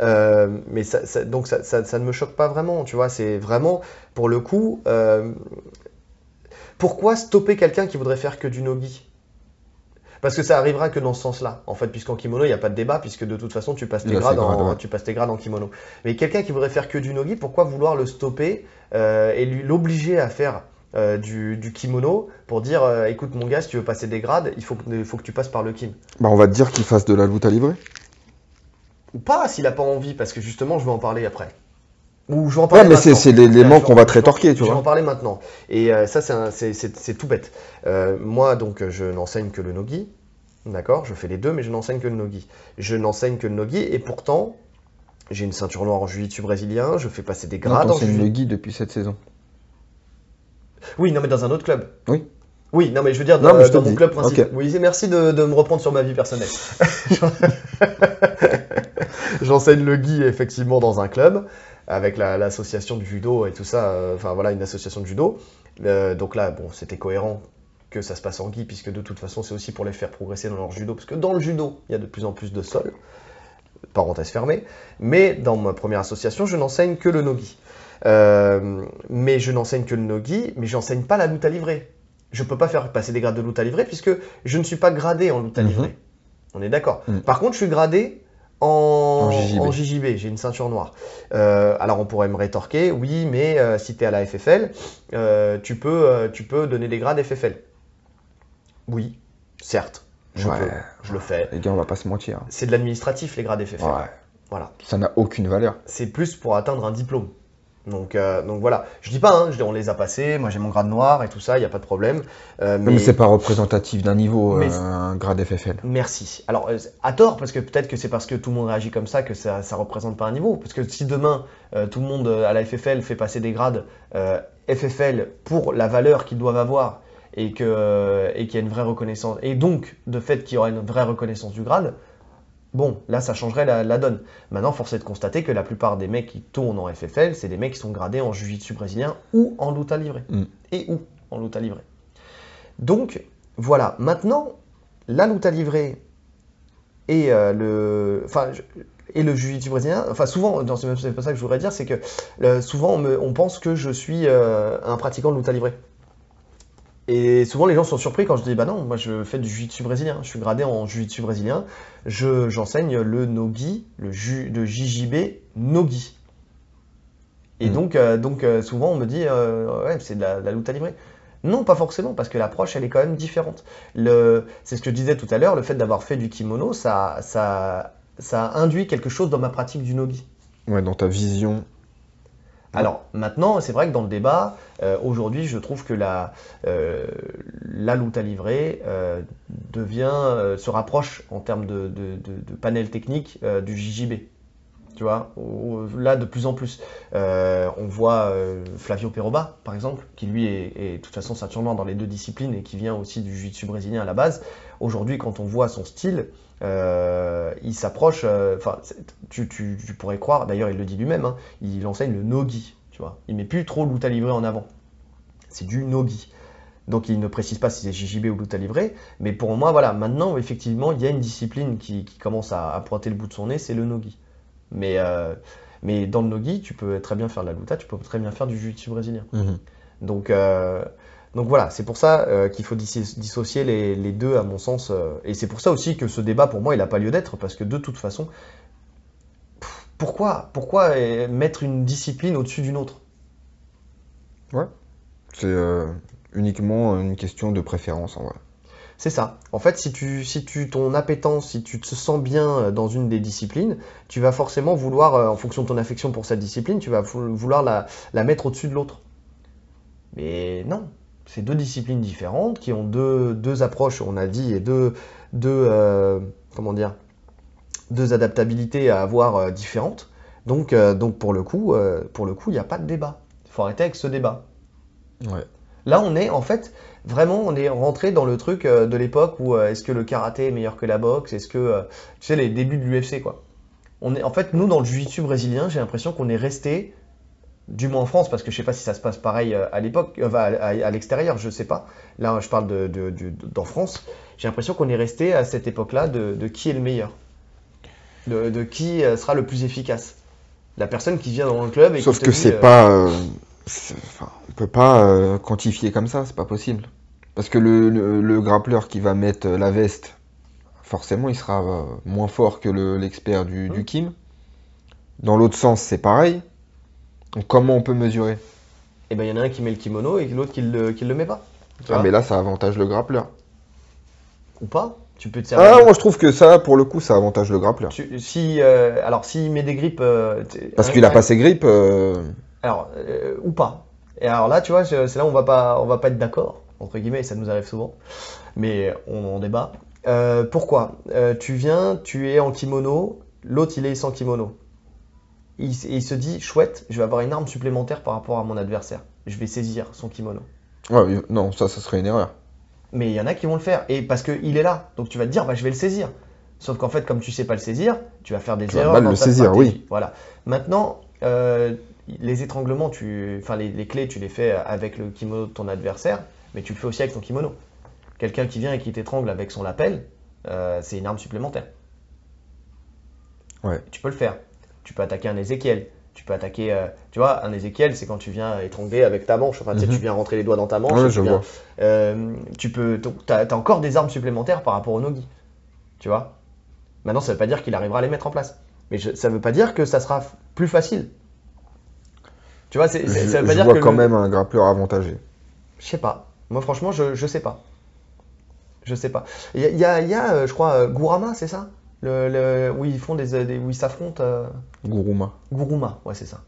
Speaker 1: Euh, mais ça, ça- donc, ça, ça- ça ne me choque pas vraiment, tu vois. C'est vraiment, pour le coup, euh, pourquoi stopper quelqu'un qui voudrait faire que du nogi? Parce que ça arrivera que dans ce sens-là, en fait, puisqu'en kimono, il n'y a pas de débat, puisque de toute façon, tu passes tes, grades, en,
Speaker 2: ouais.
Speaker 1: tu passes tes grades en kimono. Mais quelqu'un qui voudrait faire que du nogi, pourquoi vouloir le stopper euh, et lui l'obliger à faire euh, du, du kimono pour dire euh, écoute mon gars si tu veux passer des grades il faut que, faut que tu passes par le kim
Speaker 2: Bah, on va te dire qu'il fasse de la lutte à livrer.
Speaker 1: ou pas s'il a pas envie parce que justement je vais en parler après ou je vais en parler
Speaker 2: Ouais, mais c'est l'élément qu'on
Speaker 1: en-
Speaker 2: va te
Speaker 1: en-
Speaker 2: rétorquer, tu
Speaker 1: je vais en
Speaker 2: vois.
Speaker 1: parler maintenant et euh, ça c'est tout bête moi donc je n'enseigne que le nogi D'accord? Je fais les deux, mais je n'enseigne que le nogi. Je n'enseigne que le nogi, et pourtant, j'ai une ceinture noire en jiu-jitsu brésilien, je fais passer des
Speaker 2: Non,
Speaker 1: grades en
Speaker 2: t'enseignes
Speaker 1: jiu
Speaker 2: le guide depuis cette saison.
Speaker 1: Oui, non, mais dans un autre club.
Speaker 2: Oui.
Speaker 1: Oui, non, mais je veux dire,
Speaker 2: Non,
Speaker 1: dans,
Speaker 2: mais je te
Speaker 1: dans mon
Speaker 2: dis.
Speaker 1: club principal. Oui, merci de, de me reprendre sur ma vie personnelle. J'enseigne le gui, effectivement, dans un club, avec la- l'association du judo et tout ça. euh, Enfin, voilà, une association de judo. Euh, donc là, bon, c'était cohérent que ça se passe en gui, puisque de toute façon, c'est aussi pour les faire progresser dans leur judo, parce que dans le judo, il y a de plus en plus de sol. Parenthèse fermée. Mais dans ma première association, je n'enseigne que le nogi. Euh, mais je n'enseigne que le nogi, mais j'enseigne pas la lutte à livrer. Je peux pas faire passer des grades de lutte à livrer puisque je ne suis pas gradé en lutte à
Speaker 2: Mhm.
Speaker 1: livrer. On est d'accord.
Speaker 2: Mhm.
Speaker 1: Par contre, je suis gradé en,
Speaker 2: En JJB.
Speaker 1: J'ai une ceinture noire. Euh, alors on pourrait me rétorquer, oui, mais euh, si tu es à la FFL, euh, tu, peux, tu peux donner des grades FFL. Oui, certes, je
Speaker 2: Ouais.
Speaker 1: peux, je le fais.
Speaker 2: Les gars, on va pas se mentir.
Speaker 1: C'est de l'administratif les grades FFL.
Speaker 2: Ouais.
Speaker 1: Voilà.
Speaker 2: Ça n'a aucune valeur.
Speaker 1: c'est plus pour atteindre un diplôme. Donc, euh, donc voilà, je dis pas, hein, je on les a passés, moi j'ai mon grade noir et tout ça, il n'y a pas de problème. Euh,
Speaker 2: Mais, c'est pas représentatif d'un niveau,
Speaker 1: Mais-
Speaker 2: euh, un grade FFL.
Speaker 1: Merci. Alors, euh, à tort, parce que peut-être que c'est parce que tout le monde réagit comme ça que ça ne représente pas un niveau. Parce que si demain, tout le monde à la FFL fait passer des grades FFL pour la valeur qu'ils doivent avoir et euh, et qu'il y a une vraie reconnaissance, et donc de fait qu'il y aura une vraie reconnaissance du grade, bon, là ça changerait la, la donne. Maintenant, force est de constater que la plupart des mecs qui tournent en FFL, c'est des mecs qui sont gradés en jiu-jitsu brésilien ou en lutte à livrer.
Speaker 2: Mm.
Speaker 1: Et ou en lutte à livrer. Donc, voilà. Maintenant, la lutte à livrer et euh, le, enfin, je- et le jiu-jitsu brésilien, enfin souvent, dans ce c'est pas ça que je voudrais dire, c'est que euh, souvent on, me- on pense que je suis euh, un pratiquant de lutte à livrer. Et souvent les gens sont surpris quand je dis bah non, moi je fais du jiu-jitsu brésilien, je suis gradé en jiu-jitsu brésilien, je j'enseigne le nogi, le ju, de JJB nogi. Et
Speaker 2: Mm.
Speaker 1: donc, euh, donc euh, souvent on me dit euh, ouais c'est de la, de la lutte à livrer. Non, pas forcément, parce que l'approche, elle est quand même différente. Le, c'est ce que je disais tout à l'heure, le fait d'avoir fait du kimono, ça, ça, ça induit quelque chose dans ma pratique du nogi.
Speaker 2: Ouais, dans ta vision.
Speaker 1: Alors maintenant, c'est vrai que dans le débat, euh, aujourd'hui, je trouve que la, euh, la euh, devient, euh, se rapproche en termes de, panel technique du JJB. Tu vois, là de plus en plus. On voit Flavio Peroba, par exemple, qui lui est, de toute façon ceinture dans les deux disciplines et qui vient aussi du jiu-jitsu brésilien à la base. Aujourd'hui, quand on voit son style, euh, il s'approche. euh, Enfin, tu, tu- tu pourrais croire. D'ailleurs, il le dit lui-même. hein, il enseigne le nogi. Tu vois, il met plus trop lutte à livrer en avant. C'est du nogi. Donc il ne précise pas si c'est JJB ou lutte à livrer, mais pour moi, voilà, maintenant, effectivement, il y a une discipline qui, qui commence à, à pointer le bout de son nez, c'est le nogi. Mais, euh, mais dans le nogi, tu peux très bien faire de la luta, tu peux très bien faire du jiu-jitsu brésilien.
Speaker 2: Mhm.
Speaker 1: Donc, euh, donc voilà, c'est pour ça euh, qu'il faut dissocier les, les deux, à mon sens. euh, et c'est pour ça aussi que ce débat, pour moi, il n'a pas lieu d'être, parce que de toute façon, pff, pourquoi, pourquoi euh, mettre une discipline au-dessus d'une autre?
Speaker 2: C'est euh, uniquement une question de préférence en vrai.
Speaker 1: C'est ça. En fait, si tu, si tu, ton appétence, si tu te sens bien dans une des disciplines, tu vas forcément vouloir, en fonction de ton affection pour cette discipline, tu vas vou- vouloir la, la mettre au-dessus de l'autre. Mais non, c'est deux disciplines différentes qui ont deux, deux approches, on a dit, et deux, deux, euh, comment dire, deux adaptabilités à avoir euh, différentes. Donc, euh, donc pour le coup, pour le coup, il n'y a pas de débat. Il faut arrêter avec ce débat.
Speaker 2: Ouais.
Speaker 1: Là, on est en fait vraiment, on est rentré dans le truc de l'époque où est-ce que le karaté est meilleur que la boxe? Est-ce que tu sais les débuts de l'UFC quoi On est en fait nous dans le jiu-jitsu brésilien, j'ai l'impression qu'on est resté du moins en France parce que je sais pas si ça se passe pareil euh, à l'époque, euh, à, à- à l'extérieur, je sais pas. Là, je parle de, de- de- d'en France. J'ai l'impression qu'on est resté à cette époque-là de, de qui est le meilleur, de, qui euh, sera le plus efficace. La personne qui vient dans le club et
Speaker 2: Sauf
Speaker 1: qui te
Speaker 2: que c'est
Speaker 1: euh,
Speaker 2: pas. euh, enfin, on peut pas quantifier comme ça, c'est pas possible. Parce que le, le, le grappleur qui va mettre la veste, forcément, il sera moins fort que le- l'expert du, du
Speaker 1: Mm.
Speaker 2: Kim. Dans l'autre sens, c'est pareil. Donc, comment on peut mesurer?
Speaker 1: Eh ben il y en a un qui met le kimono et l'autre qui le, qui le met pas. Tu
Speaker 2: Ah,
Speaker 1: vois?
Speaker 2: mais là, ça avantage le grappleur.
Speaker 1: ou pas? Tu peux te servir.
Speaker 2: Ah, moi, je trouve que ça, pour le coup, ça avantage le grappleur.
Speaker 1: Tu- si, euh, alors, s'il met des grippes. euh,
Speaker 2: Parce
Speaker 1: un-
Speaker 2: qu'il a
Speaker 1: un-
Speaker 2: pas ses grippes. euh,
Speaker 1: Alors, euh, ou pas. Et alors là, tu vois, je- c'est là où on va pas, on va pas être d'accord, entre guillemets, et ça nous arrive souvent. Mais on en débat. Euh, pourquoi? Euh, Tu viens, tu es en kimono, l'autre il est sans kimono. Il, s- il se dit, chouette, je vais avoir une arme supplémentaire par rapport à mon adversaire. Je vais saisir son kimono.
Speaker 2: Ouais, non, ça, ça serait une erreur.
Speaker 1: Mais il y en a qui vont le faire, et parce qu'il est là. Donc tu vas te dire, bah, je vais le saisir. Sauf qu'en fait, comme tu sais pas le saisir, tu vas faire des
Speaker 2: Tu vas
Speaker 1: erreurs
Speaker 2: mal
Speaker 1: dans
Speaker 2: le saisir,
Speaker 1: stratégie.
Speaker 2: oui.
Speaker 1: Voilà. Maintenant, euh, les étranglements, tu, enfin les, les clés, tu les fais avec le kimono de ton adversaire, mais tu le fais aussi avec ton kimono. Quelqu'un qui vient et qui t'étrangle avec son lapel, euh, c'est une arme supplémentaire.
Speaker 2: Ouais.
Speaker 1: Tu peux le faire. Tu peux attaquer un Ézéchiel. Tu peux attaquer, euh, tu vois, un Ézéchiel, c'est quand tu viens étrangler avec ta manche. Enfin, tu sais,
Speaker 2: Mhm.
Speaker 1: tu viens rentrer les doigts dans ta manche.
Speaker 2: Ouais,
Speaker 1: tu
Speaker 2: je
Speaker 1: viens-
Speaker 2: vois.
Speaker 1: euh, tu peux, t'as encore des armes supplémentaires par rapport au Nogi. Tu vois Maintenant, ça veut pas dire qu'il arrivera à les mettre en place. Mais je- ça veut pas dire que ça sera plus facile. Tu vois, c'est, ça veut pas
Speaker 2: je
Speaker 1: dire
Speaker 2: vois
Speaker 1: que.
Speaker 2: quand
Speaker 1: le-
Speaker 2: même un grappleur avantagé.
Speaker 1: Je sais pas. Moi, franchement, je, je sais pas. Je sais pas. Il y a, y a- y a, euh, je crois, Gurama, c'est ça? Le, le- Où ils font des, des- où ils s'affrontent. euh,
Speaker 2: Guruma.
Speaker 1: Guruma, ouais, c'est ça.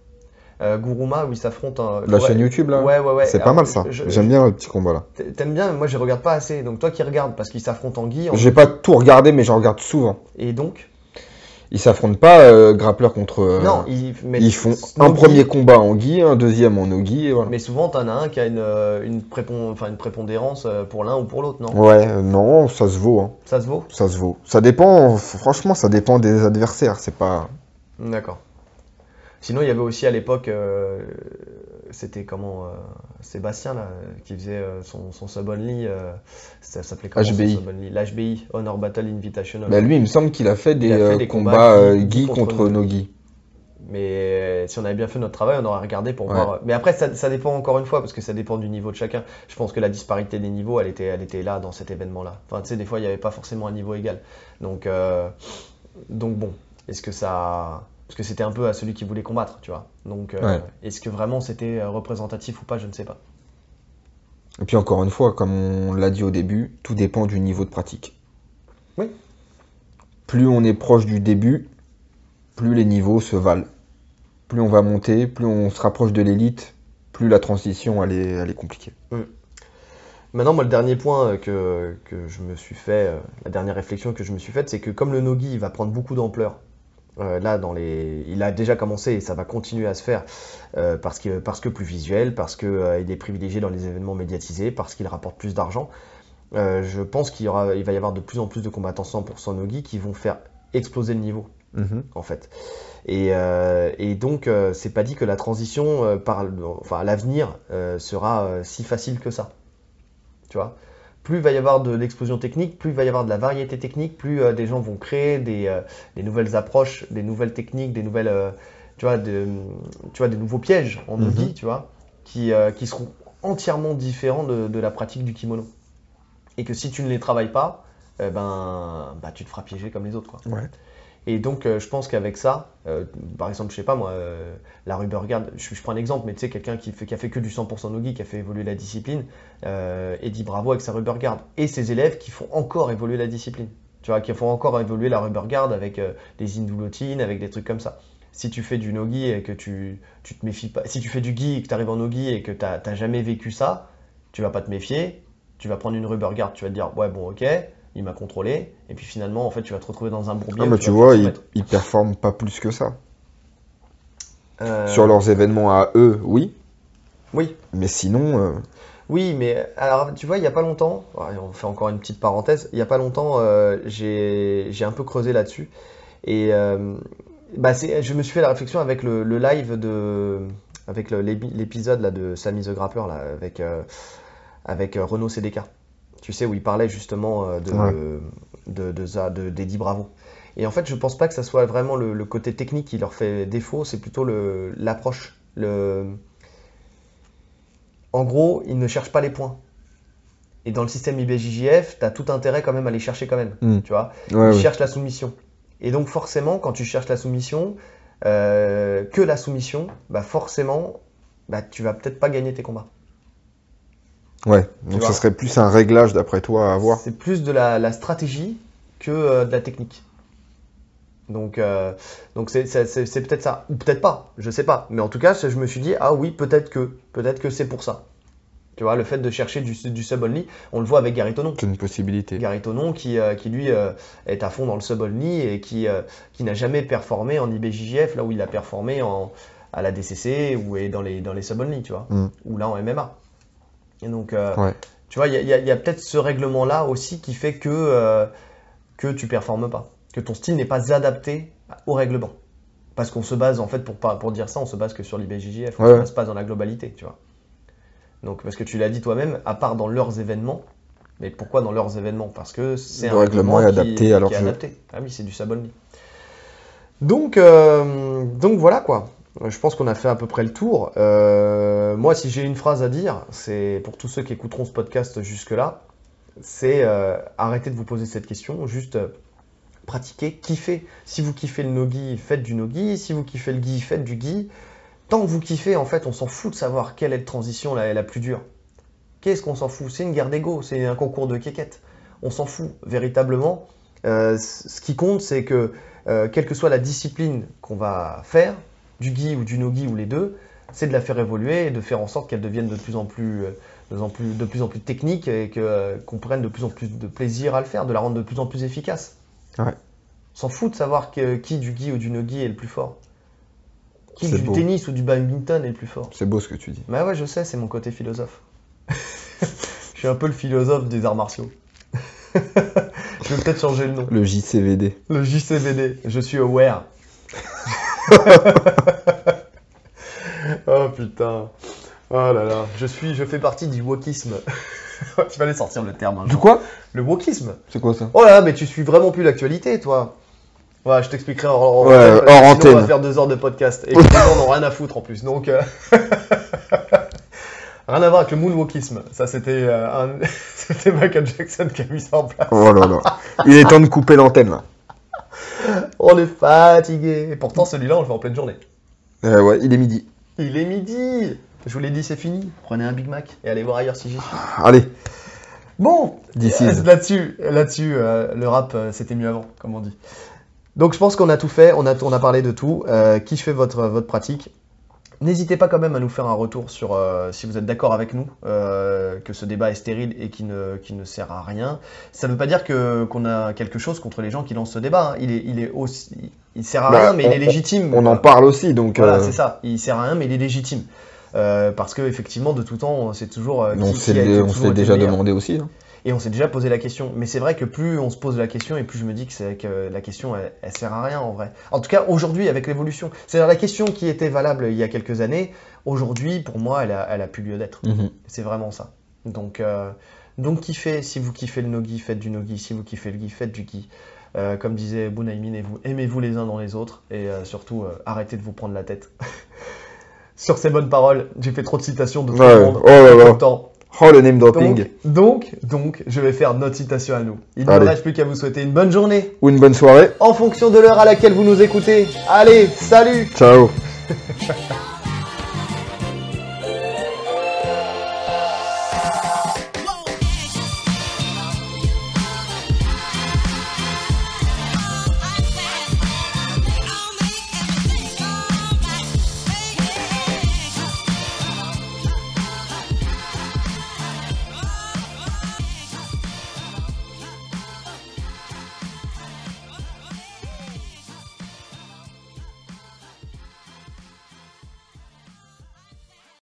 Speaker 1: Euh, Guruma, où ils s'affrontent.
Speaker 2: La
Speaker 1: ouais,
Speaker 2: chaîne YouTube, là
Speaker 1: Ouais, ouais, ouais.
Speaker 2: C'est pas mal, ça. J'aime bien le petit combat, là.
Speaker 1: T'aimes bien, mais moi, je regarde pas assez. Donc, toi qui regardes, parce qu'ils s'affrontent en gui. en-
Speaker 2: J'ai pas tout regardé, mais j'en regarde souvent.
Speaker 1: Et donc
Speaker 2: Ils s'affrontent pas euh, grappleur contre. euh,
Speaker 1: Non, ils,
Speaker 2: font
Speaker 1: Nogi,
Speaker 2: un premier combat en Guy, un deuxième en Nogi, et voilà.
Speaker 1: Mais souvent, t'en as un qui a une, euh, une, prépon- enfin, une prépondérance euh, pour l'un ou pour l'autre, non?
Speaker 2: Ouais, non, ça se vaut, hein.
Speaker 1: Ça se vaut?
Speaker 2: Ça se vaut. Ça dépend, franchement, ça dépend des adversaires. C'est pas.
Speaker 1: D'accord. Sinon, il y avait aussi à l'époque, euh, c'était comment Sébastien, là, qui faisait euh, son, son sub-only, euh, ça s'appelait comment
Speaker 2: HBI.
Speaker 1: L'HBI, Honor Battle Invitational.
Speaker 2: Bah, lui, il me semble qu'il a fait des,
Speaker 1: Il a fait
Speaker 2: euh,
Speaker 1: des
Speaker 2: combats,
Speaker 1: combats
Speaker 2: euh,
Speaker 1: Guy contre
Speaker 2: contre Nogi.
Speaker 1: Mais euh, si on avait bien fait notre travail, on aurait regardé pour
Speaker 2: Ouais.
Speaker 1: voir. Mais après, ça, ça dépend encore une fois, parce que ça dépend du niveau de chacun. Je pense que la disparité des niveaux, elle était, elle était là dans cet événement-là. Enfin, tu sais, des fois, il n'y avait pas forcément un niveau égal. Donc, euh, donc bon, est-ce que ça. Parce que c'était un peu à celui qui voulait combattre, tu vois. Donc, euh,
Speaker 2: Ouais.
Speaker 1: est-ce que vraiment c'était euh, représentatif ou pas, je ne sais pas.
Speaker 2: Et puis encore une fois, comme on l'a dit au début, tout dépend du niveau de pratique.
Speaker 1: Oui.
Speaker 2: Plus on est proche du début, plus les niveaux se valent. Plus on va monter, plus on se rapproche de l'élite, plus la transition elle est, elle est compliquée.
Speaker 1: Maintenant, moi, le dernier point euh, que, que je me suis fait, la dernière réflexion que je me suis faite, c'est que comme le Nogi il va prendre beaucoup d'ampleur, euh, là, dans les... il a déjà commencé et ça va continuer à se faire euh, parce, que, parce que plus visuel, parce qu'il est privilégié dans les événements médiatisés, parce qu'il rapporte plus d'argent. Euh, je pense qu'il y aura, il va y avoir de plus en plus de combattants 100% Nogi qui vont faire exploser le niveau en fait. Et, euh, et donc, euh, c'est pas dit que la transition euh, par, enfin, à l'avenir euh, sera euh, si facile que ça. Tu vois? Plus il va y avoir de l'explosion technique, plus il va y avoir de la variété technique, plus euh, des gens vont créer des, euh, des nouvelles approches, des nouvelles techniques, des nouvelles, euh, tu vois, de, tu vois, des nouveaux pièges en
Speaker 2: Mhm.
Speaker 1: nogi, tu vois, qui, qui seront entièrement différents de, de la pratique du kimono. Et que si tu ne les travailles pas, ben, bah, tu te feras piéger comme les autres, quoi.
Speaker 2: Ouais.
Speaker 1: Et donc, euh, je pense qu'avec ça, euh, par exemple, je sais pas moi, euh, la rubber guard, je, je prends un exemple, mais tu sais, quelqu'un qui, a fait que du 100% nogi, qui a fait évoluer la discipline, euh, Eddie Bravo avec sa rubber guard, et ses élèves qui font encore évoluer la discipline. Tu vois, qui font encore évoluer la rubber guard avec des indulotines, avec des trucs comme ça. Si tu fais du nogi et que tu, tu te méfies pas, si tu fais du gi et que tu arrives en nogi et que tu n'as jamais vécu ça, tu vas pas te méfier, tu vas prendre une rubber guard, tu vas te dire, ouais, bon, ok, il m'a contrôlé, et puis finalement, en fait, tu vas te retrouver dans un bourbier.
Speaker 2: Ah, mais tu vois, ils, ils performent pas plus que ça.
Speaker 1: Euh,
Speaker 2: Sur leurs événements à eux, oui.
Speaker 1: Oui,
Speaker 2: Mais sinon, euh,
Speaker 1: oui, mais alors tu vois, il n'y a pas longtemps, on fait encore une petite parenthèse, il n'y a pas longtemps, euh, j'ai un peu creusé là-dessus. Et euh, bah, je me suis fait la réflexion avec le, le live de. avec l'épisode de Samy the Grapper, là, avec, avec Renaud CDK. Tu sais, où il parlait justement euh, de,
Speaker 2: Ouais.
Speaker 1: de, Bravo. Et en fait, je pense pas que ça soit vraiment le, le côté technique qui leur fait défaut, c'est plutôt le, l'approche. Le... En gros, ils ne cherchent pas les points. Et dans le système IBJJF, tu as tout intérêt quand même à les chercher quand même.
Speaker 2: Hmm.
Speaker 1: Tu vois
Speaker 2: ouais,
Speaker 1: Ils cherchent la soumission. Et donc forcément, quand tu cherches la soumission, euh, que la soumission, bah forcément, bah, tu vas peut-être pas gagner tes combats.
Speaker 2: Ouais. Donc ça serait plus un réglage d'après toi à avoir.
Speaker 1: C'est plus de la, la stratégie que euh, de la technique. Donc, euh, donc c'est, peut-être ça, ou peut-être pas, je sais pas. Mais en tout cas, je me suis dit, ah oui, peut-être que, peut-être que c'est pour ça. Tu vois, le fait de chercher du, du sub-only, on le voit avec Gary Tonon.
Speaker 2: C'est une possibilité.
Speaker 1: Gary Tonon qui, euh, qui lui euh, est à fond dans le sub-only et qui, qui n'a jamais performé en IBJJF, là où il a performé en, à la DCC ou est dans les, dans les sub-only, tu vois,
Speaker 2: Mm.
Speaker 1: ou là en MMA. Et donc, euh,
Speaker 2: Ouais.
Speaker 1: tu vois, il y a, peut-être ce règlement-là aussi qui fait que, euh, que tu performes pas, que ton style n'est pas adapté au règlement. Parce qu'on se base, en fait, pour, pour dire ça, on se base que sur l'IBJJF, on
Speaker 2: Ouais,
Speaker 1: se base pas dans la globalité, tu vois. Donc, parce que tu l'as dit toi-même, à part dans leurs événements, mais pourquoi dans leurs événements? Parce que c'est
Speaker 2: Le
Speaker 1: un
Speaker 2: règlement est
Speaker 1: qui-
Speaker 2: adapté à leur
Speaker 1: qui est
Speaker 2: jeu.
Speaker 1: adapté. Ah oui, c'est du sabonly. Donc, euh, donc voilà quoi. Je pense qu'on a fait à peu près le tour. Euh, moi, si j'ai une phrase à dire, c'est pour tous ceux qui écouteront ce podcast jusque-là, c'est euh, arrêtez de vous poser cette question, juste euh, pratiquez, kiffez. Si vous kiffez le no-gi, faites du no-gi. Si vous kiffez le gi, faites du gi. Tant que vous kiffez, en fait, on s'en fout de savoir quelle est la transition la, plus dure. Qu'est-ce qu'on s'en fout? C'est une guerre d'ego, c'est un concours de quéquette. On s'en fout, véritablement. Euh, ce qui compte, c'est que, euh, quelle que soit la discipline qu'on va faire, du gi ou du no-gi ou les deux, c'est de la faire évoluer et de faire en sorte qu'elle devienne de plus en plus, euh, de plus en plus, de plus en plus technique et que, euh, qu'on prenne de plus en plus de plaisir à le faire, de la rendre de plus en plus efficace.
Speaker 2: Ouais.
Speaker 1: On s'en fout de savoir que, qui du gi ou du no-gi est le plus fort. Qui du
Speaker 2: beau.
Speaker 1: tennis ou du badminton est le plus fort.
Speaker 2: C'est beau ce que tu dis.
Speaker 1: Bah ouais, je sais, c'est mon côté philosophe. je suis un peu le philosophe des arts martiaux. je vais peut-être changer le nom.
Speaker 2: Le JCVD.
Speaker 1: Le JCVD, je suis aware. oh putain. Oh là là, je suis, je fais partie du wokisme. Il fallait sortir le terme.
Speaker 2: Du quoi?
Speaker 1: Le wokisme.
Speaker 2: C'est quoi ça?
Speaker 1: Oh là, là, mais tu suis vraiment plus l'actualité, toi. Ouais, je t'expliquerai en, en
Speaker 2: Ouais,
Speaker 1: antenne, On va faire deux heures de podcast. Et les gens n'ont rien à foutre en plus. Donc, euh, rien à voir avec le moonwalkisme. Ça, c'était euh, un- c'était Michael Jackson qui a mis ça en place.
Speaker 2: Oh là là. Il est temps de couper l'antenne là.
Speaker 1: On est fatigué. Et pourtant, celui-là, on le fait en pleine journée.
Speaker 2: Euh, ouais, il est midi.
Speaker 1: Il est midi. Je vous l'ai dit, c'est fini. Prenez un Big Mac et allez voir ailleurs si j'y suis.
Speaker 2: Allez,
Speaker 1: Bon, là-dessus, là-dessus, euh, le rap, euh, c'était mieux avant, comme on dit. Donc je pense qu'on a tout fait, on a, on a parlé de tout. Euh, kiffez votre, votre pratique. N'hésitez pas quand même à nous faire un retour sur euh, si vous êtes d'accord avec nous, euh, que ce débat est stérile et qui ne, qui ne sert à rien. Ça ne veut pas dire que, qu'on a quelque chose contre les gens qui lancent ce débat. hein. Il, est, il, est aussi, il sert à
Speaker 2: Bah,
Speaker 1: rien, mais il est légitime.
Speaker 2: on en parle aussi donc.
Speaker 1: Voilà,
Speaker 2: euh,
Speaker 1: c'est ça. Il sert à rien, mais il est légitime. Parce que effectivement, de tout temps, c'est toujours.
Speaker 2: on s'est déjà
Speaker 1: meilleur.
Speaker 2: demandé aussi. hein.
Speaker 1: Et on s'est déjà posé la question. Mais c'est vrai que plus on se pose la question et plus je me dis que, la question, elle, elle sert à rien en vrai. En tout cas, aujourd'hui, avec l'évolution. C'est-à-dire la question qui était valable il y a quelques années, aujourd'hui, pour moi, elle a, elle a plus lieu d'être.
Speaker 2: Mhm.
Speaker 1: C'est vraiment ça. Donc, euh, donc kiffez. Si vous kiffez le no-gi, faites du no-gi. Si vous kiffez le gi, faites du gi. Euh, comme disait Bunaimin, et vous aimez-vous les uns dans les autres. Et euh, surtout, euh, arrêtez de vous prendre la tête. Sur ces bonnes paroles, j'ai fait trop de citations de tout
Speaker 2: Ouais.
Speaker 1: le monde.
Speaker 2: Oh là là.
Speaker 1: temps.
Speaker 2: Oh le name dropping.
Speaker 1: Donc, donc, donc, je vais faire notre citation à nous. Il ne me reste plus qu'à vous souhaiter une bonne journée
Speaker 2: Ou une bonne soirée.
Speaker 1: en fonction de l'heure à laquelle vous nous écoutez. Allez, salut
Speaker 2: Ciao.